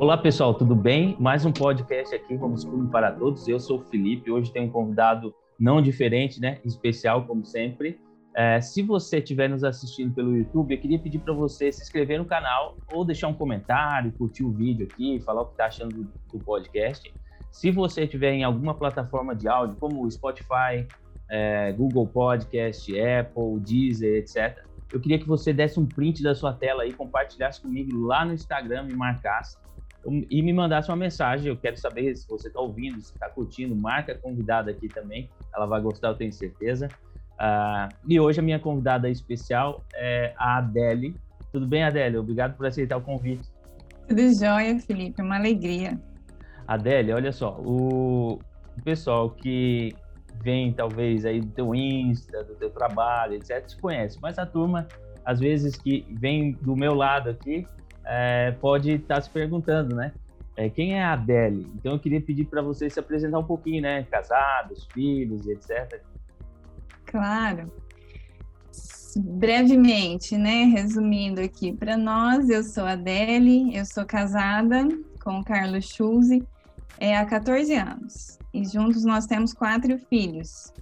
Olá pessoal, tudo bem? Mais um podcast aqui, Homeschooling para Todos. Eu sou o Felipe. Hoje tem um convidado não diferente, né? Especial, como sempre. É, se você estiver nos assistindo pelo YouTube, eu queria pedir para você se inscrever no canal ou deixar um comentário, curtir o vídeo aqui, falar o que está achando do, do, podcast. Se você estiver em alguma plataforma de áudio, como Spotify, é, Google Podcast, Apple, Deezer, etc., eu queria que você desse um print da sua tela e compartilhasse comigo lá no Instagram, me marcasse e me mandasse uma mensagem. Eu quero saber se você está ouvindo, se está curtindo. Marca a convidada aqui também, ela vai gostar, eu tenho certeza. Uh, e hoje a minha convidada especial é a Adele. Tudo bem, Adele? Obrigado por aceitar o convite. Tudo jóia, Felipe, uma alegria. Adele, olha só, o, pessoal que vem talvez aí do teu Insta, do teu trabalho, etc, te conhece, mas a turma, às vezes que vem do meu lado aqui, é, pode estar tá se perguntando, né? É, quem é a Adele? Então eu queria pedir para você se apresentar um pouquinho, né? Casados, filhos, etc. Claro. Brevemente, né? Resumindo aqui para nós, eu sou a Adele, eu sou casada com o Carlos Schulze é, há 14 anos. E juntos nós temos quatro filhos,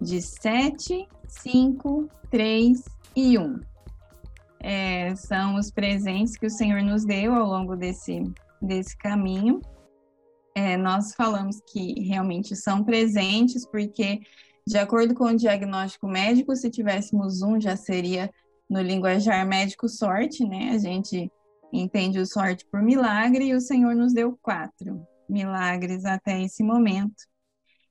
de 7, 5, 3 e 1 é, são os presentes que o Senhor nos deu ao longo desse, desse caminho. É, nós falamos que realmente são presentes, porque, de acordo com o diagnóstico médico, se tivéssemos um, já seria no linguajar médico sorte, né? A gente entende o sorte por milagre e o Senhor nos deu quatro milagres até esse momento.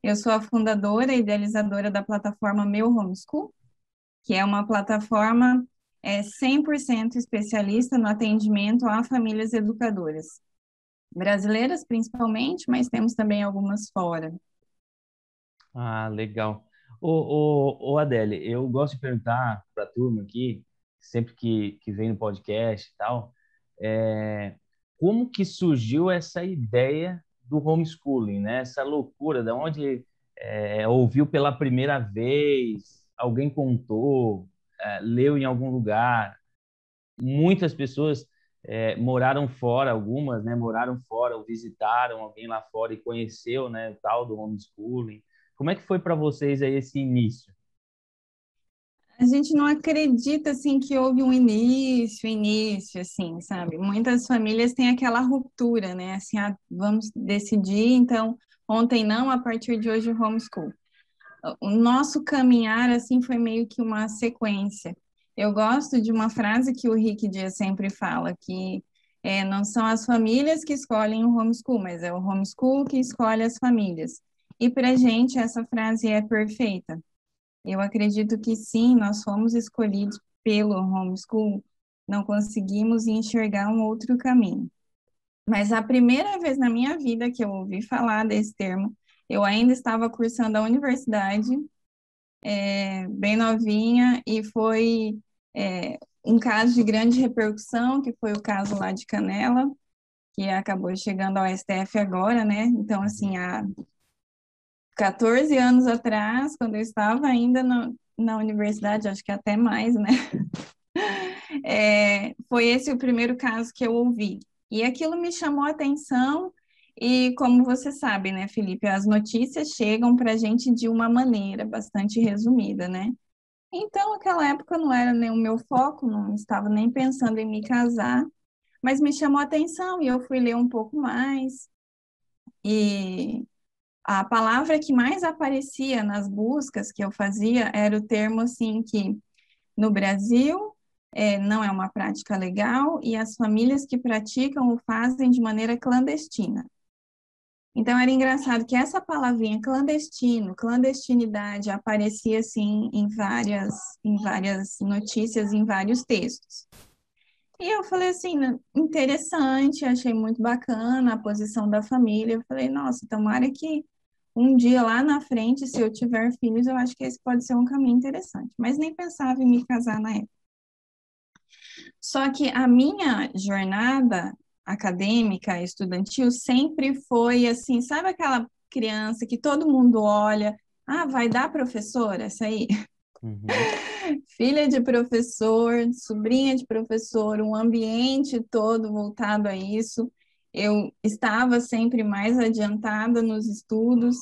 Eu sou a fundadora e idealizadora da plataforma Meu Homeschool, que é uma plataforma é 100% especialista no atendimento a famílias educadoras. Brasileiras, principalmente, mas temos também algumas fora. Ah, legal. Ô, ô, Adele, eu gosto de perguntar para a turma aqui, sempre que, que vem no podcast e tal, é, como que surgiu essa ideia do homeschooling, né? Essa loucura, de onde é, ouviu pela primeira vez, alguém contou, é, leu em algum lugar. Muitas pessoas é, moraram fora, algumas, né, moraram fora ou visitaram alguém lá fora e conheceu, né, o tal do homeschooling. Como é que foi para vocês aí esse início? A gente não acredita assim que houve um início, início, assim, sabe? Muitas famílias têm aquela ruptura, né? Assim, ah, vamos decidir, então ontem não, a partir de hoje homeschool o nosso caminhar assim foi meio que uma sequência. Eu gosto de uma frase que o Rick Dias sempre fala, que é, não são as famílias que escolhem o homeschool, mas é o homeschool que escolhe as famílias. E para gente essa frase é perfeita. Eu acredito que sim, nós fomos escolhidos pelo homeschool, não conseguimos enxergar um outro caminho. Mas a primeira vez na minha vida que eu ouvi falar desse termo eu ainda estava cursando a universidade, é, bem novinha, e foi é, um caso de grande repercussão, que foi o caso lá de Canela, que acabou chegando ao STF agora, né? Então, assim, há 14 anos atrás, quando eu estava ainda no, na universidade, acho que até mais, né? É, foi esse o primeiro caso que eu ouvi. E aquilo me chamou a atenção, e como você sabe, né, Felipe, as notícias chegam para a gente de uma maneira bastante resumida, né? Então, naquela época não era nem o meu foco, não estava nem pensando em me casar, mas me chamou a atenção e eu fui ler um pouco mais. E a palavra que mais aparecia nas buscas que eu fazia era o termo assim que no Brasil é, não é uma prática legal e as famílias que praticam o fazem de maneira clandestina. Então era engraçado que essa palavrinha clandestino, clandestinidade aparecia assim em várias em várias notícias, em vários textos. E eu falei assim, interessante, achei muito bacana a posição da família. Eu falei, nossa, tomara que um dia lá na frente, se eu tiver filhos, eu acho que esse pode ser um caminho interessante. Mas nem pensava em me casar na época. Só que a minha jornada acadêmica, estudantil, sempre foi assim, sabe aquela criança que todo mundo olha, ah, vai dar professora, essa aí? Uhum. Filha de professor, sobrinha de professor, um ambiente todo voltado a isso. eu estava sempre mais adiantada nos estudos,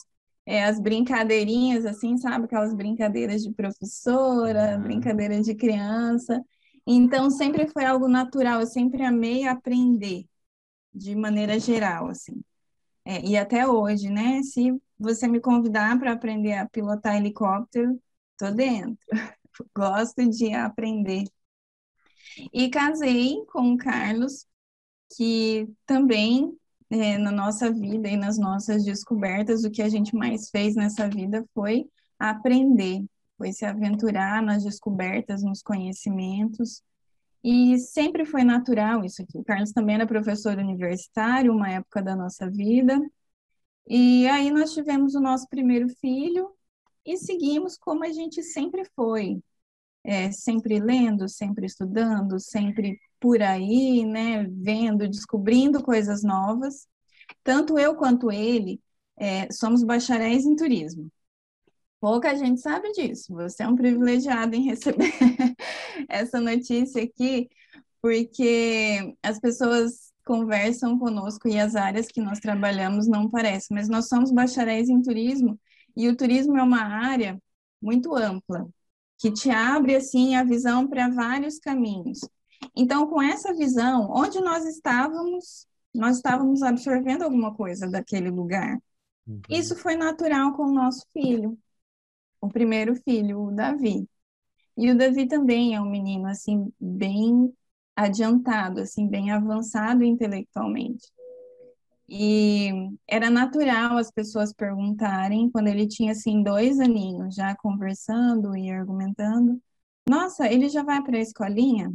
é, as brincadeirinhas, assim, sabe? Aquelas brincadeiras de professora, uhum. brincadeira de criança. Então, sempre foi algo natural, eu sempre amei aprender, de maneira geral, assim. É, e até hoje, né? Se você me convidar para aprender a pilotar helicóptero, tô dentro. Gosto de aprender. E casei com o Carlos, que também é, na nossa vida e nas nossas descobertas, o que a gente mais fez nessa vida foi aprender, foi se aventurar nas descobertas, nos conhecimentos. E sempre foi natural isso aqui. O Carlos também era professor universitário, uma época da nossa vida. E aí nós tivemos o nosso primeiro filho e seguimos como a gente sempre foi, é, sempre lendo, sempre estudando, sempre por aí, né, vendo, descobrindo coisas novas. Tanto eu quanto ele é, somos bacharéis em turismo. Pouca gente sabe disso. Você é um privilegiado em receber essa notícia aqui, porque as pessoas conversam conosco e as áreas que nós trabalhamos não parecem, mas nós somos bacharéis em turismo e o turismo é uma área muito ampla, que te abre assim a visão para vários caminhos. Então, com essa visão, onde nós estávamos, nós estávamos absorvendo alguma coisa daquele lugar. Uhum. Isso foi natural com o nosso filho, o primeiro filho, o Davi. E o Davi também é um menino assim bem adiantado, assim bem avançado intelectualmente. E era natural as pessoas perguntarem, quando ele tinha assim dois aninhos, já conversando e argumentando, nossa, ele já vai para a escolinha?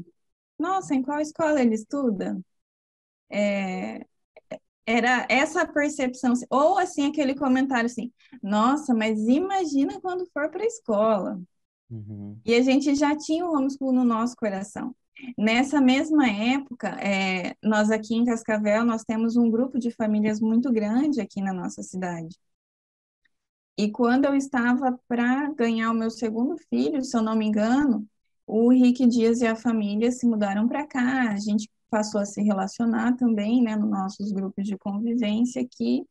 Nossa, em qual escola ele estuda? É, era essa percepção, ou assim aquele comentário assim, nossa, mas imagina quando for para a escola. Uhum. E a gente já tinha o homeschool no nosso coração. Nessa mesma época, é, nós aqui em Cascavel, nós temos um grupo de famílias muito grande aqui na nossa cidade. E quando eu estava para ganhar o meu segundo filho, se eu não me engano, o Rick Dias e a família se mudaram para cá, a gente passou a se relacionar também, né, nos nossos grupos de convivência aqui,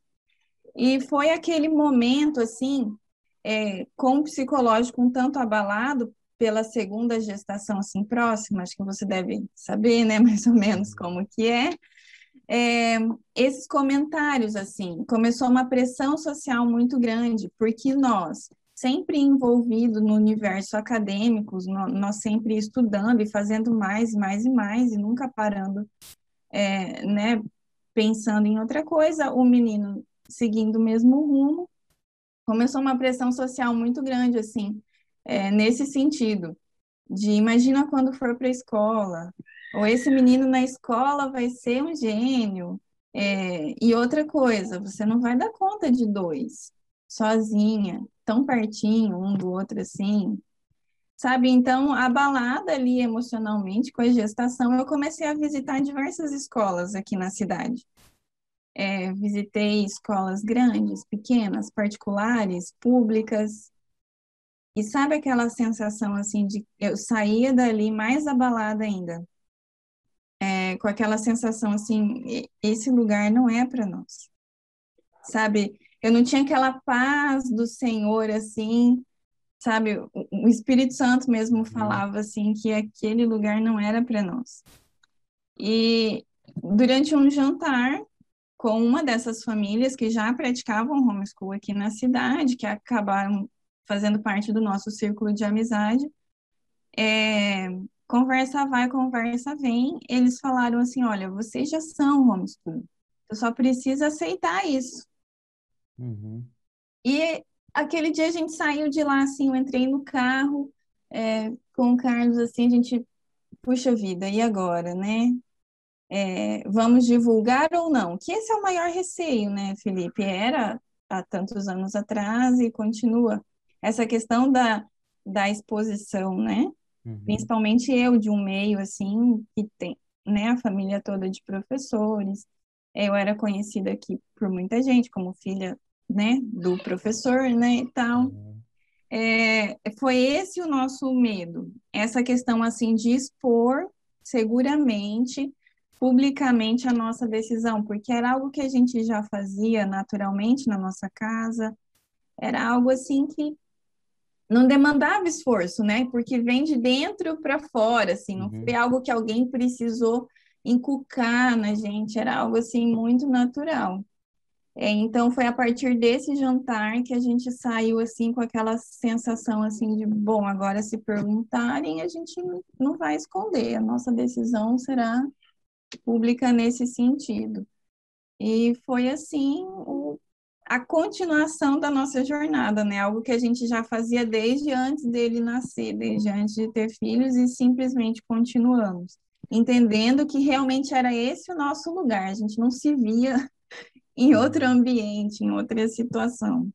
e foi aquele momento, assim, é, com o psicológico um tanto abalado, pela segunda gestação assim próxima, acho que você deve saber, né, mais ou menos como que é, é, esses comentários assim, começou uma pressão social muito grande, porque nós sempre envolvidos no universo acadêmico, nós sempre estudando e fazendo mais, mais e mais e nunca parando, é, né, pensando em outra coisa, o menino seguindo o mesmo rumo, começou uma pressão social muito grande assim é, nesse sentido, de imagina quando for para a escola, ou esse menino na escola vai ser um gênio. É, e outra coisa, você não vai dar conta de dois, sozinha, tão pertinho um do outro assim. Sabe, então, abalada ali emocionalmente com a gestação, eu comecei a visitar diversas escolas aqui na cidade. É, visitei escolas grandes, pequenas, particulares, públicas, e sabe aquela sensação assim de eu saía dali mais abalada ainda, é, com aquela sensação assim, esse lugar não é para nós, sabe? Eu não tinha aquela paz do Senhor assim, sabe? O Espírito Santo mesmo uhum. falava assim que aquele lugar não era para nós. E durante um jantar com uma dessas famílias que já praticavam homeschool aqui na cidade, que acabaram fazendo parte do nosso círculo de amizade. É, conversa vai, conversa vem. Eles falaram assim: olha, vocês já são homeschool, eu só preciso aceitar isso. Uhum. E aquele dia a gente saiu de lá, assim, eu entrei no carro é, com o Carlos, assim, a gente, puxa vida, e agora, né? É, vamos divulgar ou não? Que esse é o maior receio, né, Felipe? Era há tantos anos atrás e continua essa questão da, da exposição, né? Uhum. Principalmente eu, de um meio, assim, que tem, né, a família toda de professores. Eu era conhecida aqui por muita gente como filha, né, do professor, né, e tal. É, foi esse o nosso medo, essa questão, assim, de expor seguramente publicamente a nossa decisão, porque era algo que a gente já fazia naturalmente na nossa casa, era algo assim que não demandava esforço, né? Porque vem de dentro para fora, assim, não uhum. foi algo que alguém precisou inculcar na gente, era algo assim muito natural. É, então foi a partir desse jantar que a gente saiu assim com aquela sensação assim de bom, agora se perguntarem, a gente não vai esconder, a nossa decisão será pública nesse sentido. E foi assim o, a continuação da nossa jornada, né? Algo que a gente já fazia desde antes dele nascer, desde antes de ter filhos e simplesmente continuamos, entendendo que realmente era esse o nosso lugar. A gente não se via em outro ambiente, em outra situação.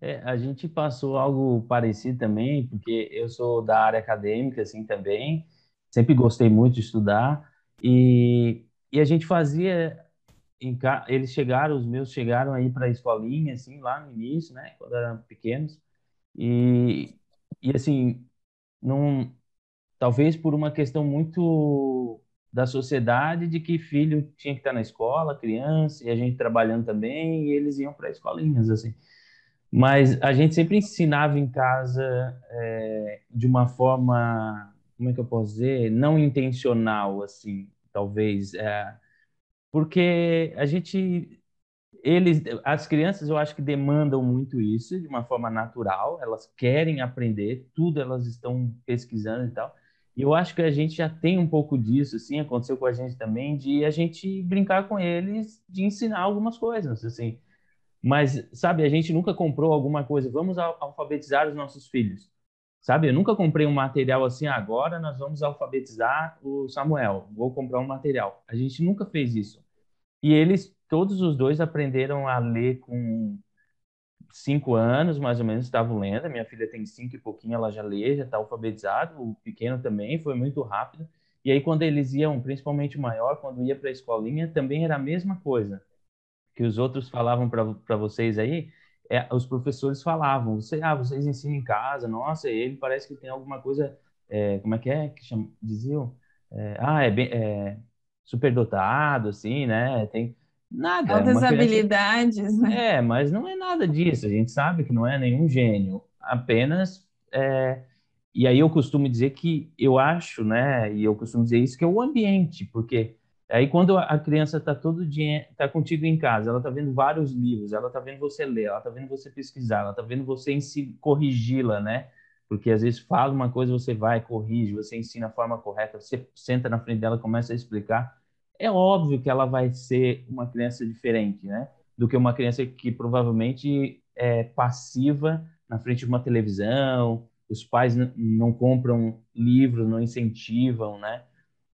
É, a gente passou algo parecido também, porque eu sou da área acadêmica, assim, também, sempre gostei muito de estudar, e, e a gente fazia, em, eles chegaram, os meus chegaram aí para a escolinha, assim, lá no início, né, quando eram pequenos, e, e assim, não, talvez por uma questão muito da sociedade de que filho tinha que estar na escola, criança, e a gente trabalhando também, e eles iam para escolinhas, assim. Mas a gente sempre ensinava em casa é, de uma forma, como é que eu posso dizer, não intencional, assim, talvez, é, porque a gente, eles, as crianças, eu acho que demandam muito isso de uma forma natural, elas querem aprender, tudo elas estão pesquisando e tal, e eu acho que a gente já tem um pouco disso, assim, aconteceu com a gente também, de a gente brincar com eles, de ensinar algumas coisas, assim. Mas, sabe, a gente nunca comprou alguma coisa, vamos alfabetizar os nossos filhos. Sabe, eu nunca comprei um material assim, agora nós vamos alfabetizar o Samuel, vou comprar um material. A gente nunca fez isso. E eles, todos os dois, aprenderam a ler com cinco anos, mais ou menos, estavam lendo. Minha filha tem cinco e pouquinho, ela já lê, já está alfabetizado. O pequeno também, foi muito rápido. E aí, quando eles iam, principalmente o maior, quando ia para a escolinha, também era a mesma coisa que os outros falavam para vocês aí. É, os professores falavam, você, ah, vocês ensinam em casa, nossa, ele parece que tem alguma coisa, é, como é que é que chama, diziam? É, ah, é bem, é, superdotado, assim, né? Tem, Nada. Altas habilidades, né? É, mas não é nada disso. A gente sabe que não é nenhum gênio. Apenas. É... E aí eu costumo dizer que eu acho, né? E eu costumo dizer isso que é o ambiente, porque aí quando a criança está todo dia tá contigo em casa, ela está vendo vários livros, ela está vendo você ler, ela está vendo você pesquisar, ela está vendo você si, corrigi-la, né? Porque às vezes fala uma coisa, você vai, corrige, você ensina a forma correta, você senta na frente dela, começa a explicar é óbvio que ela vai ser uma criança diferente, né? Do que uma criança que provavelmente é passiva na frente de uma televisão, os pais não compram livros, não incentivam, né?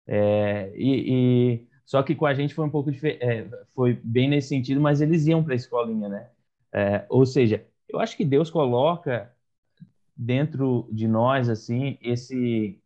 É, e, e, só que com a gente foi um pouco é, foi bem nesse sentido, mas eles iam para a escolinha, né? É, ou seja, eu acho que Deus coloca dentro de nós assim esse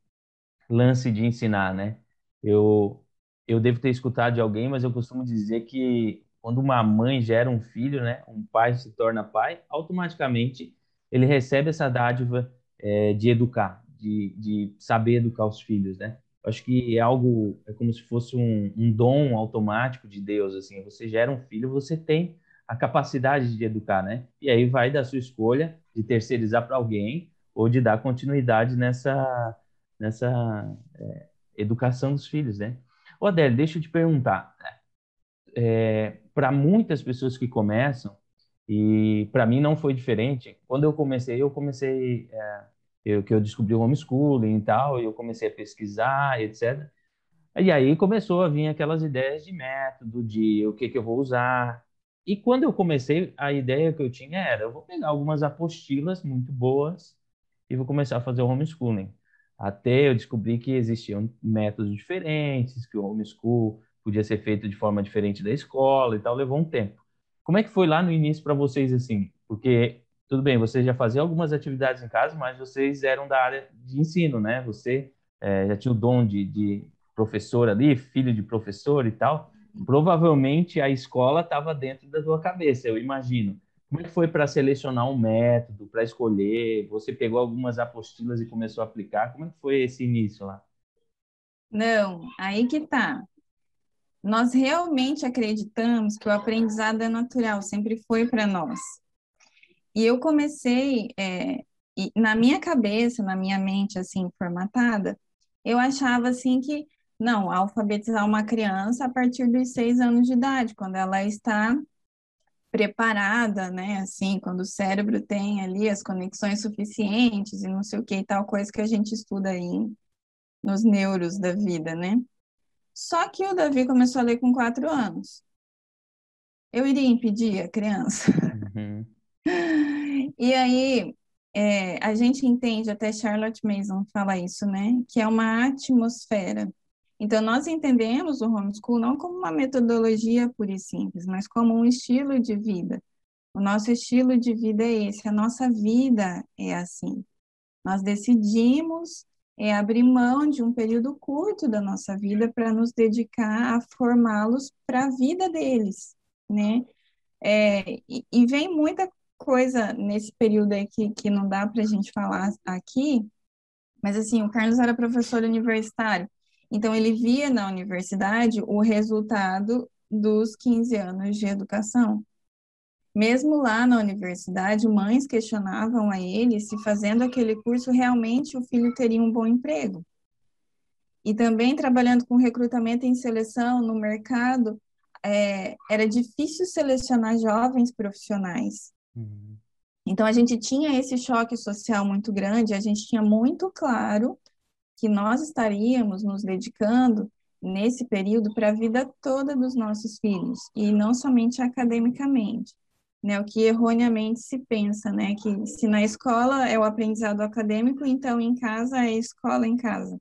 lance de ensinar, né? Eu eu devo ter escutado de alguém, mas eu costumo dizer que quando uma mãe gera um filho, né, um pai se torna pai, automaticamente ele recebe essa dádiva é, de educar, de, de saber educar os filhos, né? Acho que é algo, é como se fosse um, um dom automático de Deus, assim, você gera um filho, você tem a capacidade de educar, né? E aí vai da sua escolha de terceirizar para alguém ou de dar continuidade nessa, nessa é, educação dos filhos, né? Ô, Adélio, deixa eu te perguntar. É, para muitas pessoas que começam, e para mim não foi diferente, quando eu comecei, eu comecei, é, eu, que eu descobri o homeschooling e tal, e eu comecei a pesquisar, etc. E aí começou a vir aquelas ideias de método, de o que, que eu vou usar. E quando eu comecei, a ideia que eu tinha era, eu vou pegar algumas apostilas muito boas e vou começar a fazer o homeschooling. Até eu descobri que existiam métodos diferentes, que o homeschool podia ser feito de forma diferente da escola e tal, levou um tempo. Como é que foi lá no início para vocês assim? Porque tudo bem, vocês já faziam algumas atividades em casa, mas vocês eram da área de ensino, né? Você é, já tinha o dom de, de professor ali, filho de professor e tal. Provavelmente a escola estava dentro da tua cabeça, eu imagino. Como é que foi para selecionar um método, para escolher? Você pegou algumas apostilas e começou a aplicar? Como é que foi esse início lá? Não, aí que tá. nós realmente acreditamos que o aprendizado é natural, sempre foi para nós. E eu comecei, é, na minha cabeça, na minha mente, assim, formatada, eu achava, assim, que, não, alfabetizar uma criança a partir dos seis anos de idade, quando ela está preparada, né, assim, quando o cérebro tem ali as conexões suficientes e não sei o que, tal coisa que a gente estuda aí nos neuros da vida, né? Só que o Davi começou a ler com quatro anos. Eu iria impedir a criança. Uhum. E aí, é, a gente entende, até Charlotte Mason fala isso, né? Que é uma atmosfera. Então, nós entendemos o homeschool não como uma metodologia pura e simples, mas como um estilo de vida. O nosso estilo de vida é esse, a nossa vida é assim. Nós decidimos é abrir mão de um período curto da nossa vida para nos dedicar a formá-los para a vida deles, né? É, e, e, vem muita coisa nesse período aí que, que não dá para a gente falar aqui, mas assim, o Carlos era professor universitário, então ele via na universidade o resultado dos 15 anos de educação. Mesmo lá na universidade, mães questionavam a ele se fazendo aquele curso realmente o filho teria um bom emprego. E também trabalhando com recrutamento e seleção no mercado, é, era difícil selecionar jovens profissionais. Uhum. Então a gente tinha esse choque social muito grande, a gente tinha muito claro que nós estaríamos nos dedicando nesse período para a vida toda dos nossos filhos e não somente academicamente né, o que erroneamente se pensa, né, que se na escola é o aprendizado acadêmico, então em casa é escola em casa.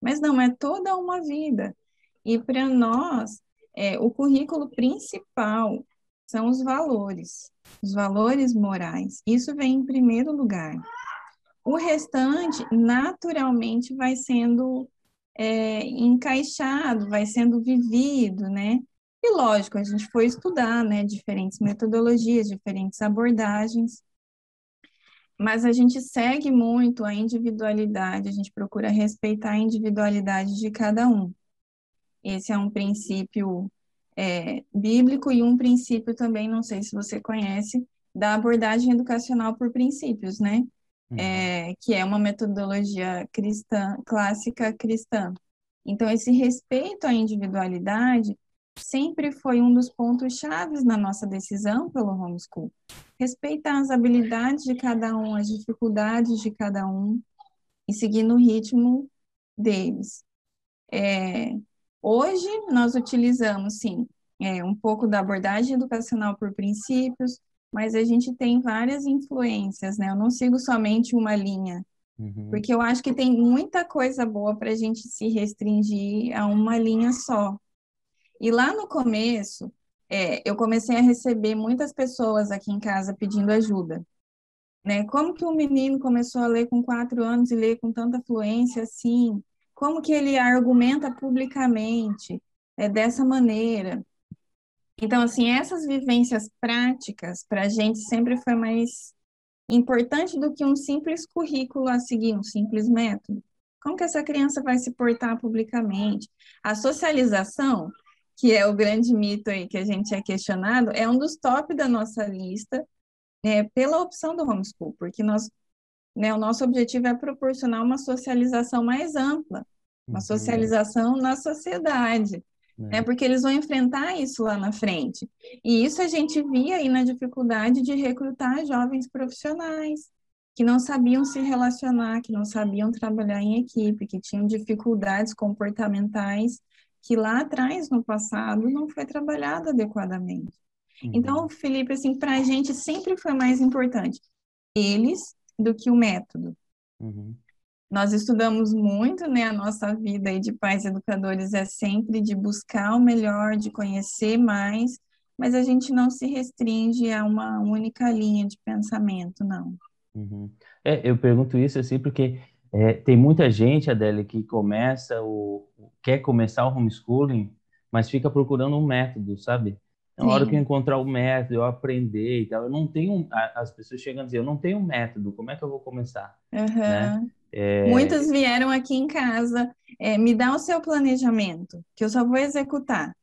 Mas não, é toda uma vida. E para nós, é, o currículo principal são os valores, os valores morais. Isso vem em primeiro lugar. O restante, naturalmente, vai sendo é, encaixado, vai sendo vivido, né? E lógico, a gente foi estudar, né, diferentes metodologias, diferentes abordagens, mas a gente segue muito a individualidade, a gente procura respeitar a individualidade de cada um. Esse é um princípio é, bíblico e um princípio também, não sei se você conhece, da abordagem educacional por princípios, né? Uhum. É, que é uma metodologia cristã, clássica cristã. Então, esse respeito à individualidade sempre foi um dos pontos chaves na nossa decisão pelo homeschool. Respeitar as habilidades de cada um, as dificuldades de cada um e seguir no ritmo deles. É, hoje nós utilizamos, sim, é, um pouco da abordagem educacional por princípios, mas a gente tem várias influências, né? Eu não sigo somente uma linha, uhum. porque eu acho que tem muita coisa boa para a gente se restringir a uma linha só. E lá no começo, é, eu comecei a receber muitas pessoas aqui em casa pedindo ajuda. Né? Como que um menino começou a ler com quatro anos e ler com tanta fluência assim? Como que ele argumenta publicamente é, dessa maneira? Então, assim, essas vivências práticas para a gente sempre foi mais importante do que um simples currículo a seguir, um simples método. Como que essa criança vai se portar publicamente? A socialização que é o grande mito aí que a gente é questionado, é um dos top da nossa lista é, pela opção do homeschool, porque nós, né, o nosso objetivo é proporcionar uma socialização mais ampla, uma uhum. socialização na sociedade. Né, porque eles vão enfrentar isso lá na frente. E isso a gente via aí na dificuldade de recrutar jovens profissionais, que não sabiam se relacionar, que não sabiam trabalhar em equipe, que tinham dificuldades comportamentais que lá atrás, no passado, não foi trabalhado adequadamente. Uhum. Então, Felipe, assim, para a gente sempre foi mais importante eles do que o método. Uhum. Nós estudamos muito, né? A nossa vida aí de pais educadores é sempre de buscar o melhor, de conhecer mais, mas a gente não se restringe a uma única linha de pensamento, não. Uhum. É, eu pergunto isso assim porque é, tem muita gente, Adélia, que começa o quer começar o homeschooling, mas fica procurando um método, sabe? Na hora que eu encontrar o método, eu aprender e tal, eu não tenho. As pessoas chegam a dizer, eu não tenho método, como é que eu vou começar? Uhum. Né? É... Muitos vieram aqui em casa, é, me dá o seu planejamento, que eu só vou executar.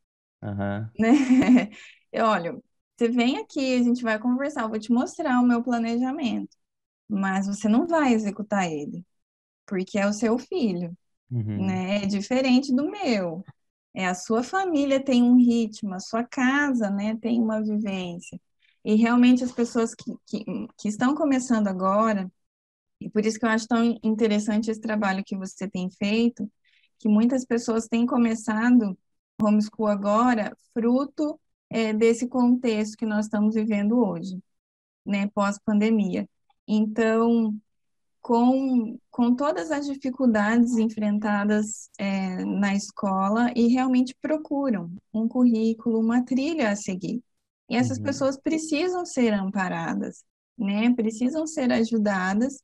Uhum. Né? Olha, você vem aqui, a gente vai conversar, eu vou te mostrar o meu planejamento, mas você não vai executar ele, porque é o seu filho, uhum. né? É diferente do meu. É a sua família tem um ritmo, a sua casa, né, tem uma vivência. E realmente as pessoas que, que, que estão começando agora, e por isso que eu acho tão interessante esse trabalho que você tem feito, que muitas pessoas têm começado homeschool agora, fruto é, desse contexto que nós estamos vivendo hoje, né, pós-pandemia. Então, com, com todas as dificuldades enfrentadas é, na escola e realmente procuram um currículo, uma trilha a seguir. E essas uhum. pessoas precisam ser amparadas, né? Precisam ser ajudadas,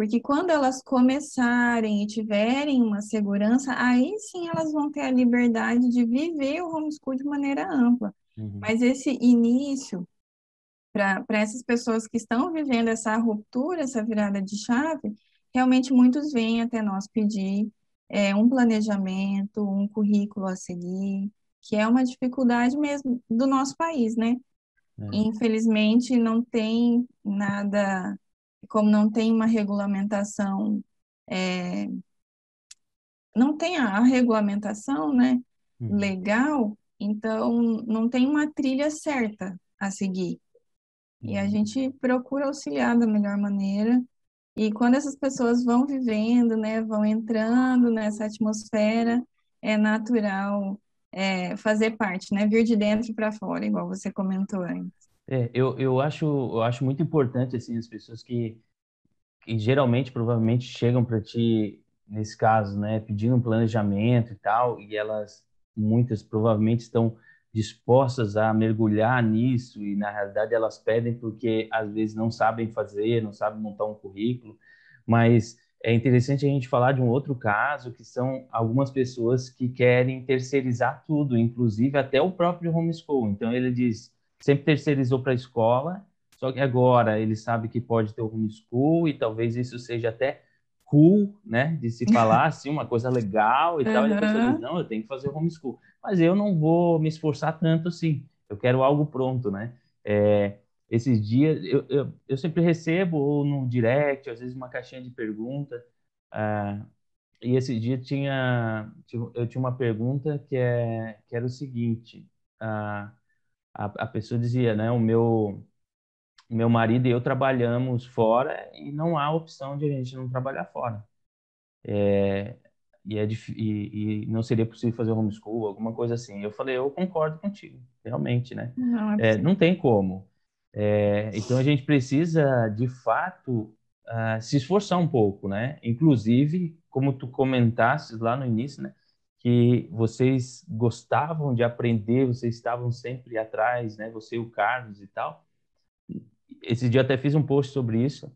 porque quando elas começarem e tiverem uma segurança, aí sim elas vão ter a liberdade de viver o homeschool de maneira ampla. Uhum. Mas esse início, para essas pessoas que estão vivendo essa ruptura, essa virada de chave, realmente muitos vêm até nós pedir é, um planejamento, um currículo a seguir, que é uma dificuldade mesmo do nosso país, né? É. Infelizmente, não tem nada, como não tem uma regulamentação, é, não tem a, a regulamentação, né, uhum. legal, então não tem uma trilha certa a seguir. E a uhum. gente procura auxiliar da melhor maneira. E quando essas pessoas vão vivendo, né, vão entrando nessa atmosfera, é natural é, fazer parte, né? Vir de dentro para fora, igual você comentou antes. É, eu, eu, acho, eu acho muito importante, assim, as pessoas que, que geralmente, provavelmente, chegam para ti, nesse caso, né, pedindo um planejamento e tal, e elas, muitas, provavelmente, estão dispostas a mergulhar nisso e, na realidade, elas pedem porque, às vezes, não sabem fazer, não sabem montar um currículo, mas é interessante a gente falar de um outro caso, que são algumas pessoas que querem terceirizar tudo, inclusive até o próprio homeschool. Então, ele diz, sempre terceirizou para a escola, só que agora ele sabe que pode ter o homeschool e talvez isso seja até cool, né, de se falar assim, uma coisa legal e tal, e a pessoa diz, não, eu tenho que fazer o homeschool. Mas eu não vou me esforçar tanto assim, eu quero algo pronto, né? É, esses dias, eu, eu, eu, sempre recebo ou no direct, às vezes uma caixinha de pergunta, uh, e esse dia tinha, eu tinha uma pergunta que, é, que era o seguinte, uh, a, a pessoa dizia, né, o meu, meu marido e eu trabalhamos fora e não há opção de a gente não trabalhar fora. É, e, é, e, e, não seria possível fazer homeschool, alguma coisa assim. Eu falei, eu concordo contigo, realmente, né? Não, é, é não tem como. É, então a gente precisa, de fato, uh, se esforçar um pouco, né? Inclusive, como tu comentaste lá no início, né? Que vocês gostavam de aprender, vocês estavam sempre atrás, né? Você e o Carlos e tal. Esse dia eu até fiz um post sobre isso,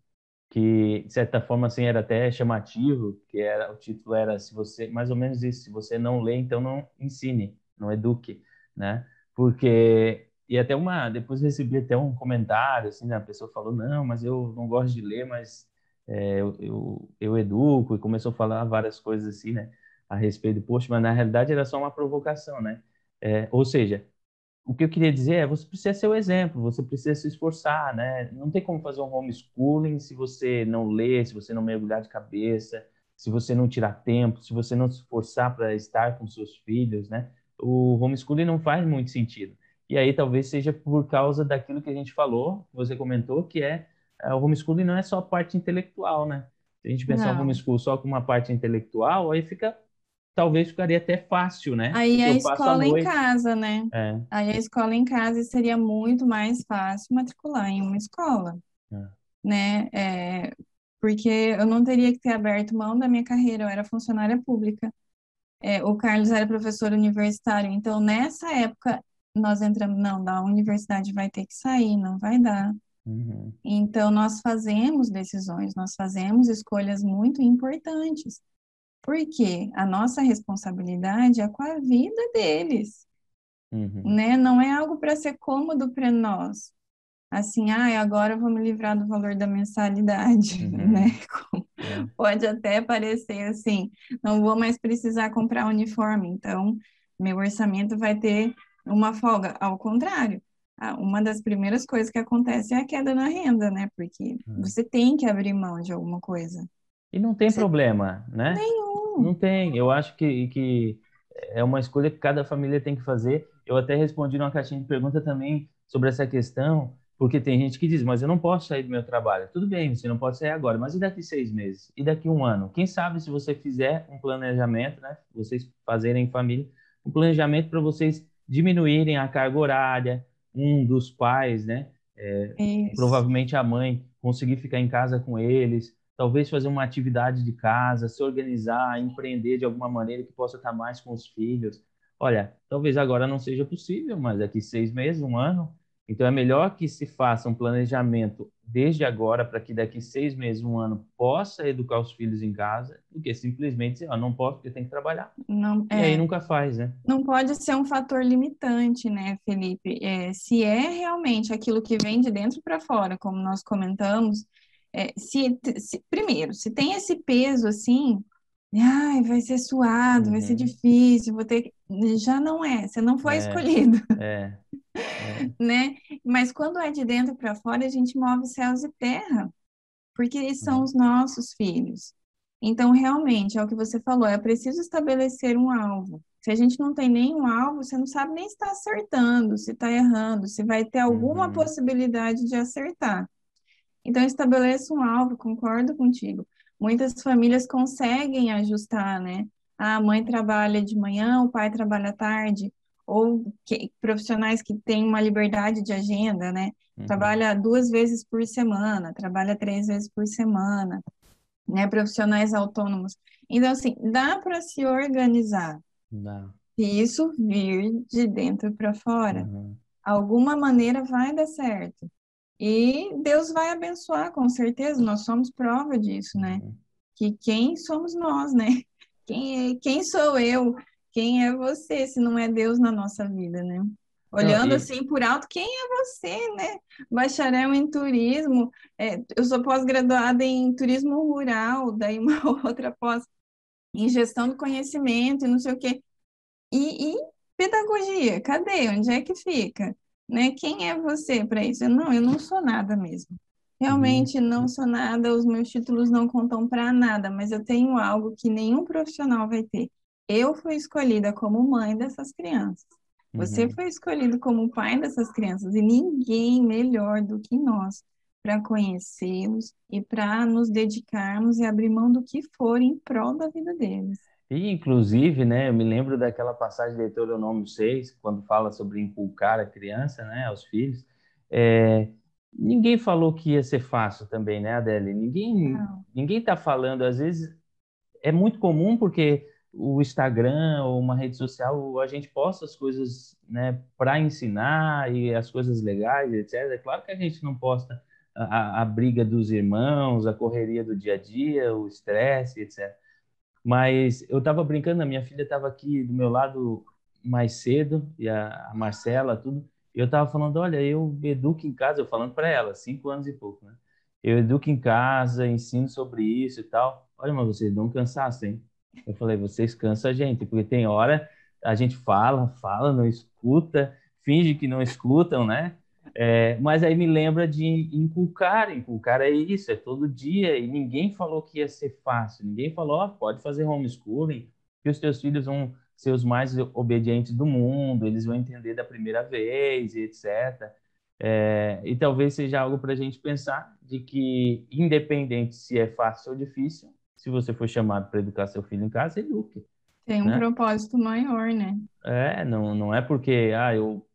que de certa forma assim era até chamativo, que era o título era se você mais ou menos isso, se você não lê, então não ensine, não eduque, né? Porque e até uma, depois recebi até um comentário, assim, a pessoa falou, não, mas eu não gosto de ler, mas é, eu, eu, eu, educo, e começou a falar várias coisas assim, né, a respeito do post, mas na realidade era só uma provocação, né, é, ou seja, o que eu queria dizer é, você precisa ser o exemplo, você precisa se esforçar, né, não tem como fazer um homeschooling se você não lê, se você não mergulhar de cabeça, se você não tirar tempo, se você não se esforçar para estar com seus filhos, né, o homeschooling não faz muito sentido. E aí talvez seja por causa daquilo que a gente falou, que você comentou, que é, é o homeschooling não é só a parte intelectual, né? Se a gente pensar no homeschool só com uma parte intelectual, aí fica talvez ficaria até fácil, né? Aí a escola a em casa, né? É. Aí a escola em casa seria muito mais fácil matricular em uma escola, é. né? É, porque eu não teria que ter aberto mão da minha carreira, eu era funcionária pública. É, o Carlos era professor universitário, então nessa época nós entramos, não, da universidade vai ter que sair, não vai dar. Uhum. Então, nós fazemos decisões, nós fazemos escolhas muito importantes, porque a nossa responsabilidade é com a vida deles, uhum. né? Não é algo para ser cômodo para nós. Assim, ah, agora eu vou me livrar do valor da mensalidade, uhum. né? É. Pode até parecer assim, não vou mais precisar comprar uniforme, então meu orçamento vai ter uma folga, ao contrário. Uma das primeiras coisas que acontece é a queda na renda, né? Porque hum. você tem que abrir mão de alguma coisa. E não tem você... problema, né? Nenhum. Não tem. Eu acho que, que é uma escolha que cada família tem que fazer. Eu até respondi numa caixinha de pergunta também sobre essa questão, porque tem gente que diz, mas eu não posso sair do meu trabalho. Tudo bem, você não pode sair agora, mas e daqui seis meses? E daqui um ano? Quem sabe se você fizer um planejamento, né? Vocês fazerem em família, um planejamento para vocês diminuírem a carga horária, um dos pais, né? É, provavelmente a mãe conseguir ficar em casa com eles, talvez fazer uma atividade de casa, se organizar, empreender de alguma maneira que possa estar mais com os filhos. Olha, talvez agora não seja possível, mas daqui seis meses, um ano, então, é melhor que se faça um planejamento desde agora para que daqui seis meses, um ano, possa educar os filhos em casa, do que simplesmente dizer, ah, não posso porque tem que trabalhar. Não, e é, aí nunca faz, né? Não pode ser um fator limitante, né, Felipe? É, se é realmente aquilo que vem de dentro para fora, como nós comentamos, é, se, se, primeiro, se tem esse peso assim, ai, vai ser suado, uhum. vai ser uhum. difícil, vou ter já não é, você não foi é, escolhido. É, é. né? Mas quando é de dentro para fora, a gente move céus e terra, porque eles são uhum. os nossos filhos. Então, realmente, é o que você falou, é preciso estabelecer um alvo. Se a gente não tem nenhum alvo, você não sabe nem se está acertando, se está errando, se vai ter alguma uhum. possibilidade de acertar. Então, estabeleça um alvo, concordo contigo muitas famílias conseguem ajustar, né? A mãe trabalha de manhã, o pai trabalha à tarde, ou que, profissionais que têm uma liberdade de agenda, né? Uhum. Trabalha duas vezes por semana, trabalha três vezes por semana, né? Profissionais autônomos. Então, assim, dá para se organizar. Dá. Se isso vir de dentro para fora, uhum. alguma maneira vai dar certo. E Deus vai abençoar, com certeza, nós somos prova disso, né? Uhum. Que quem somos nós, né? Quem, é, quem sou eu? Quem é você, se não é Deus na nossa vida, né? Olhando não, e... assim por alto, quem é você, né? Bacharel em turismo, é, eu sou pós-graduada em turismo rural, daí uma outra pós em gestão do conhecimento e não sei o quê. E, e pedagogia, cadê? Onde é que fica? Né? Quem é você para isso? Eu, não, eu não sou nada mesmo. Realmente uhum. não sou nada, os meus títulos não contam para nada, mas eu tenho algo que nenhum profissional vai ter. Eu fui escolhida como mãe dessas crianças. Você uhum. foi escolhido como pai dessas crianças e ninguém melhor do que nós para conhecê-los e para nos dedicarmos e abrir mão do que for em prol da vida deles. E, inclusive, né, eu me lembro daquela passagem de Deuteronômio 6, quando fala sobre inculcar a criança, né, aos filhos. É, ninguém falou que ia ser fácil também, né, Adele? Ninguém Não. ninguém está falando, às vezes é muito comum porque o Instagram ou uma rede social, a gente posta as coisas, né, para ensinar e as coisas legais, etc. É claro que a gente não posta a, a briga dos irmãos, a correria do dia a dia, o estresse, etc. Mas eu estava brincando, a minha filha estava aqui do meu lado mais cedo, e a, a Marcela, tudo. E eu estava falando, olha, eu educo em casa, eu falando para ela, cinco anos e pouco, né? Eu educo em casa, ensino sobre isso e tal. Olha, mas vocês não cansassem? Eu falei, vocês cansam a gente, porque tem hora a gente fala, fala, não escuta, finge que não escutam, né? É, mas aí me lembra de inculcar, inculcar é isso, é todo dia, e ninguém falou que ia ser fácil, ninguém falou, oh, pode fazer homeschooling, que os teus filhos vão ser os mais obedientes do mundo, eles vão entender da primeira vez, etc. É, e talvez seja algo para a gente pensar de que, independente se é fácil ou difícil, se você for chamado para educar seu filho em casa, eduque. Tem um né? propósito maior, né? É, não, não é porque, ah, eu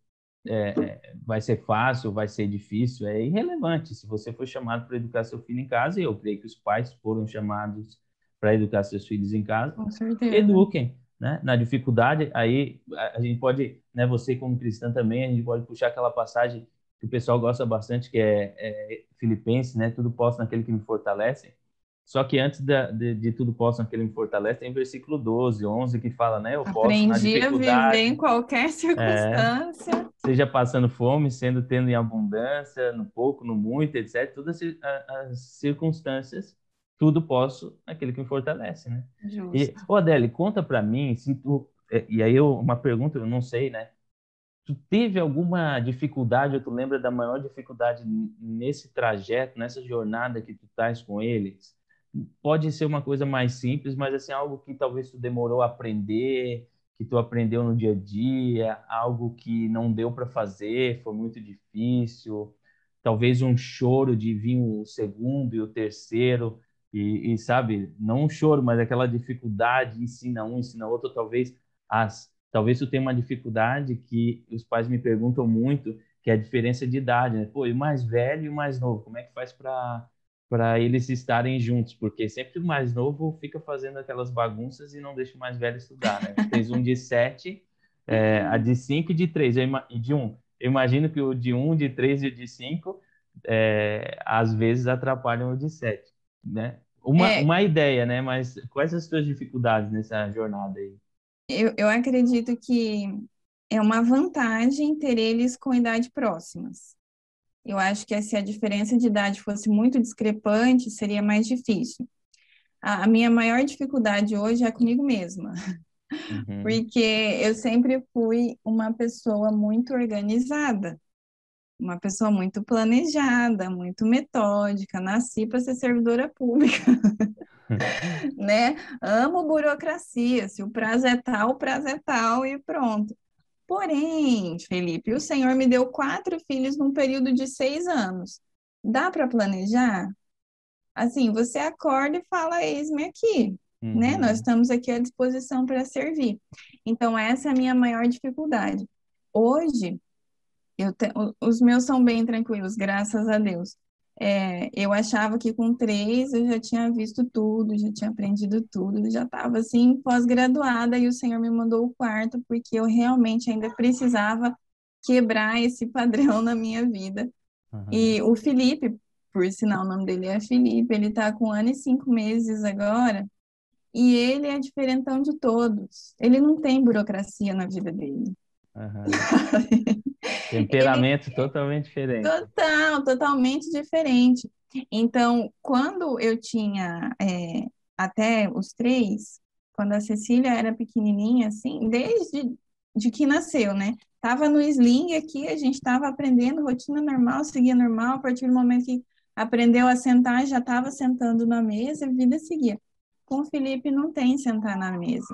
é, é, vai ser fácil, vai ser difícil, é irrelevante. Se você foi chamado para educar seu filho em casa, e eu creio que os pais foram chamados para educar seus filhos em casa, eduquem. Né? Na dificuldade, aí a gente pode, né, você como cristã também, a gente pode puxar aquela passagem que o pessoal gosta bastante, que é, é Filipenses, né? Tudo posso naquele que me fortalece. Só que antes de, de, de, tudo posso naquele me fortalece, tem versículo 12, 11, que fala, né? Eu posso Aprendi a viver em qualquer é, circunstância. É, seja passando fome, sendo tendo em abundância, no pouco, no muito, etc. Todas as circunstâncias, tudo posso naquele que me fortalece, né? Justo. E, ô Adele, conta para mim, se tu, é, e aí eu, uma pergunta, eu não sei, né? Tu teve alguma dificuldade, ou tu lembra da maior dificuldade nesse trajeto, nessa jornada que tu estás com eles? Pode ser uma coisa mais simples, mas assim, algo que talvez tu demorou a aprender, que tu aprendeu no dia a dia, algo que não deu para fazer, foi muito difícil, talvez um choro de vir o segundo e o terceiro, e, e sabe, não um choro, mas aquela dificuldade, ensina um, ensina outro, talvez as talvez tu tenha uma dificuldade que os pais me perguntam muito, que é a diferença de idade, né? Pô, e o mais velho e o mais novo, como é que faz para para eles estarem juntos? Porque sempre o mais novo fica fazendo aquelas bagunças e não deixa o mais velho estudar, né? Tens um de sete, é, a de cinco e de três, e de um. Eu imagino que o de um, de três e o de cinco, é, às vezes atrapalham o de sete, né? Uma, é... uma ideia, né? Mas quais as suas dificuldades nessa jornada aí? Eu, eu acredito que é uma vantagem ter eles com idade próximas. Eu acho que se a diferença de idade fosse muito discrepante, seria mais difícil. A, a minha maior dificuldade hoje é comigo mesma, uhum. porque eu sempre fui uma pessoa muito organizada, uma pessoa muito planejada, muito metódica, nasci para ser servidora pública. né? Amo burocracia, se o prazo é tal, o prazo é tal e pronto. Porém, Felipe, o Senhor me deu quatro filhos num período de seis anos. Dá para planejar? Assim, você acorda e fala, eis-me aqui, né? uhum. né? Nós estamos aqui à disposição para servir. Então, essa é a minha maior dificuldade. Hoje, te... os meus são bem tranquilos, graças a Deus. É, eu achava que com três eu já tinha visto tudo, já tinha aprendido tudo, já estava assim pós-graduada e o Senhor me mandou o quarto porque eu realmente ainda precisava quebrar esse padrão na minha vida. Uhum. E o Felipe, por sinal o nome dele é Felipe, ele está com um ano e cinco meses agora e ele é diferentão de todos. Ele não tem burocracia na vida dele. Uhum. Temperamento ele... totalmente diferente. Total, totalmente diferente. Então, quando eu tinha é, até os três, quando a Cecília era pequenininha, assim, desde de que nasceu, né? Tava no sling aqui, a gente estava aprendendo rotina normal, seguia normal, a partir do momento que aprendeu a sentar, já estava sentando na mesa, a vida seguia. Com o Felipe não tem sentar na mesa.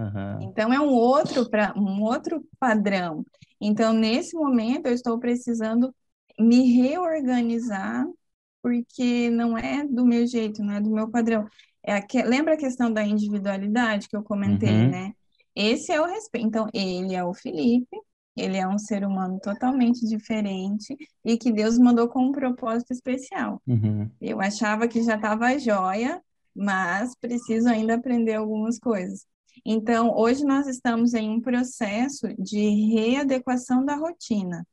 Uhum. Então é um outro para um outro padrão. Então nesse momento eu estou precisando me reorganizar porque não é do meu jeito, não é do meu padrão. É a que, lembra a questão da individualidade que eu comentei, uhum. né? Esse é o respeito. Então ele é o Felipe, ele é um ser humano totalmente diferente e que Deus mandou com um propósito especial. Uhum. Eu achava que já estava jóia, mas preciso ainda aprender algumas coisas. Então, hoje nós estamos em um processo de readequação da rotina.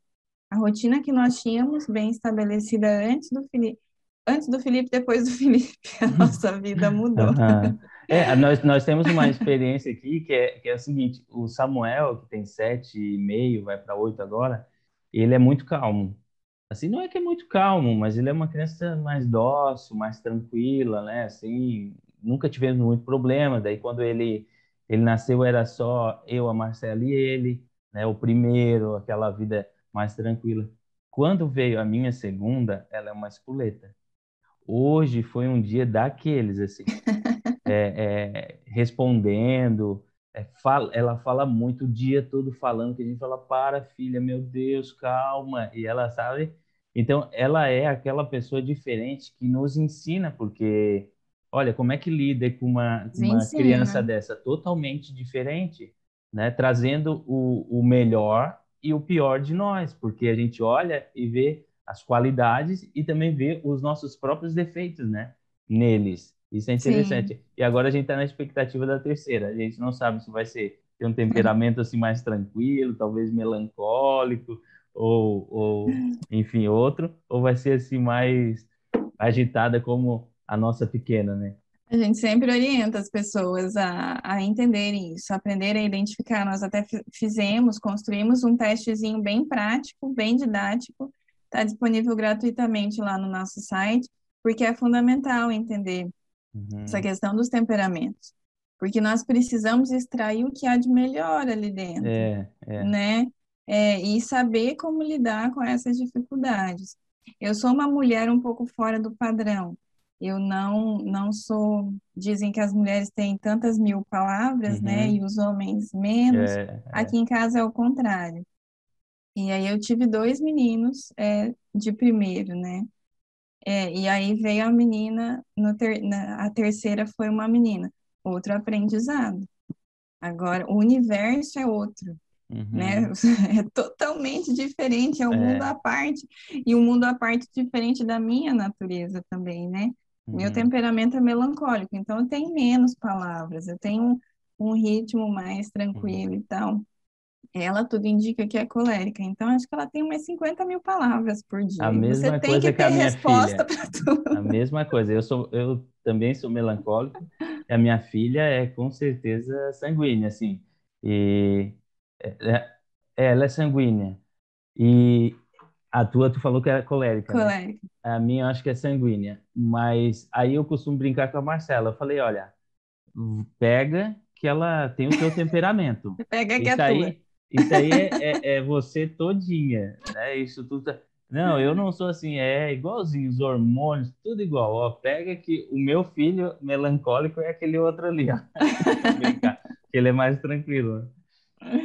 A rotina que nós tínhamos bem estabelecida antes do Felipe, antes do Felipe, depois do Felipe, a nossa vida mudou. Uhum. É, nós, nós temos uma experiência aqui que é, que é o seguinte: o Samuel, que tem sete e meio, vai para oito agora, ele é muito calmo. Assim, não é que é muito calmo, mas ele é uma criança mais dócil, mais tranquila, né? Assim, nunca tivemos muito problema. Daí, quando ele ele nasceu, era só eu, a Marcela e ele, né? O primeiro, aquela vida mais tranquila. Quando veio a minha segunda, ela é uma espoleta. Hoje foi um dia daqueles, assim, é, é, respondendo, é, fala, ela fala muito o dia todo falando, que a gente fala, para filha, meu Deus, calma, e ela sabe, então ela é aquela pessoa diferente que nos ensina, porque olha, como é que lida com uma, com uma criança dessa totalmente diferente, né? Trazendo o, o melhor e o pior de nós, porque a gente olha e vê as qualidades e também vê os nossos próprios defeitos, né? Neles. Isso é interessante. Sim. E agora a gente está na expectativa da terceira. A gente não sabe se vai ser ter um temperamento assim mais tranquilo, talvez melancólico, ou, ou enfim, outro, ou vai ser assim mais agitada como a nossa pequena, né? A gente sempre orienta as pessoas a, a entenderem isso, a aprenderem a identificar. Nós até fizemos, construímos um testezinho bem prático, bem didático, está disponível gratuitamente lá no nosso site, porque é fundamental entender uhum. essa questão dos temperamentos. porque nós precisamos extrair o que há de melhor ali dentro, é, é. né? É, e saber como lidar com essas dificuldades. Eu sou uma mulher um pouco fora do padrão. Eu não não sou. Dizem que as mulheres têm tantas mil palavras, né? Uhum. E os homens menos. É, é. Aqui em casa é o contrário. E aí eu tive dois meninos é, de primeiro, né? É, e aí veio a menina, no ter, na, a terceira foi uma menina, outro aprendizado. Agora, o universo é outro, né? Uhum. É totalmente diferente, é um mundo É. à parte, e um mundo à parte diferente da minha natureza também, né? Meu Uhum. temperamento é melancólico, então eu tenho menos palavras, eu tenho um, um ritmo mais tranquilo e tal. Ela tudo indica que é colérica, então acho que ela tem umas 50 mil palavras por dia. A mesma você tem coisa que que a ter minha resposta filha. para tudo. A mesma coisa. Eu sou, eu também sou melancólico. E a minha filha é com certeza sanguínea, assim. E é- é- ela é sanguínea. E a tua, tu falou que era colérica, né? Colérica. A minha eu acho que é sanguínea. Mas aí eu costumo brincar com a Marcela. Eu falei, olha, pega que ela tem o teu temperamento. Pega que é Isso tua. aí, isso aí é, é, é você todinha, né? Isso tudo. tá- Não, eu não sou assim, é igualzinho, os hormônios, tudo igual. Ó, pega que o meu filho melancólico é aquele outro ali, ó. Brincar, ele é mais tranquilo.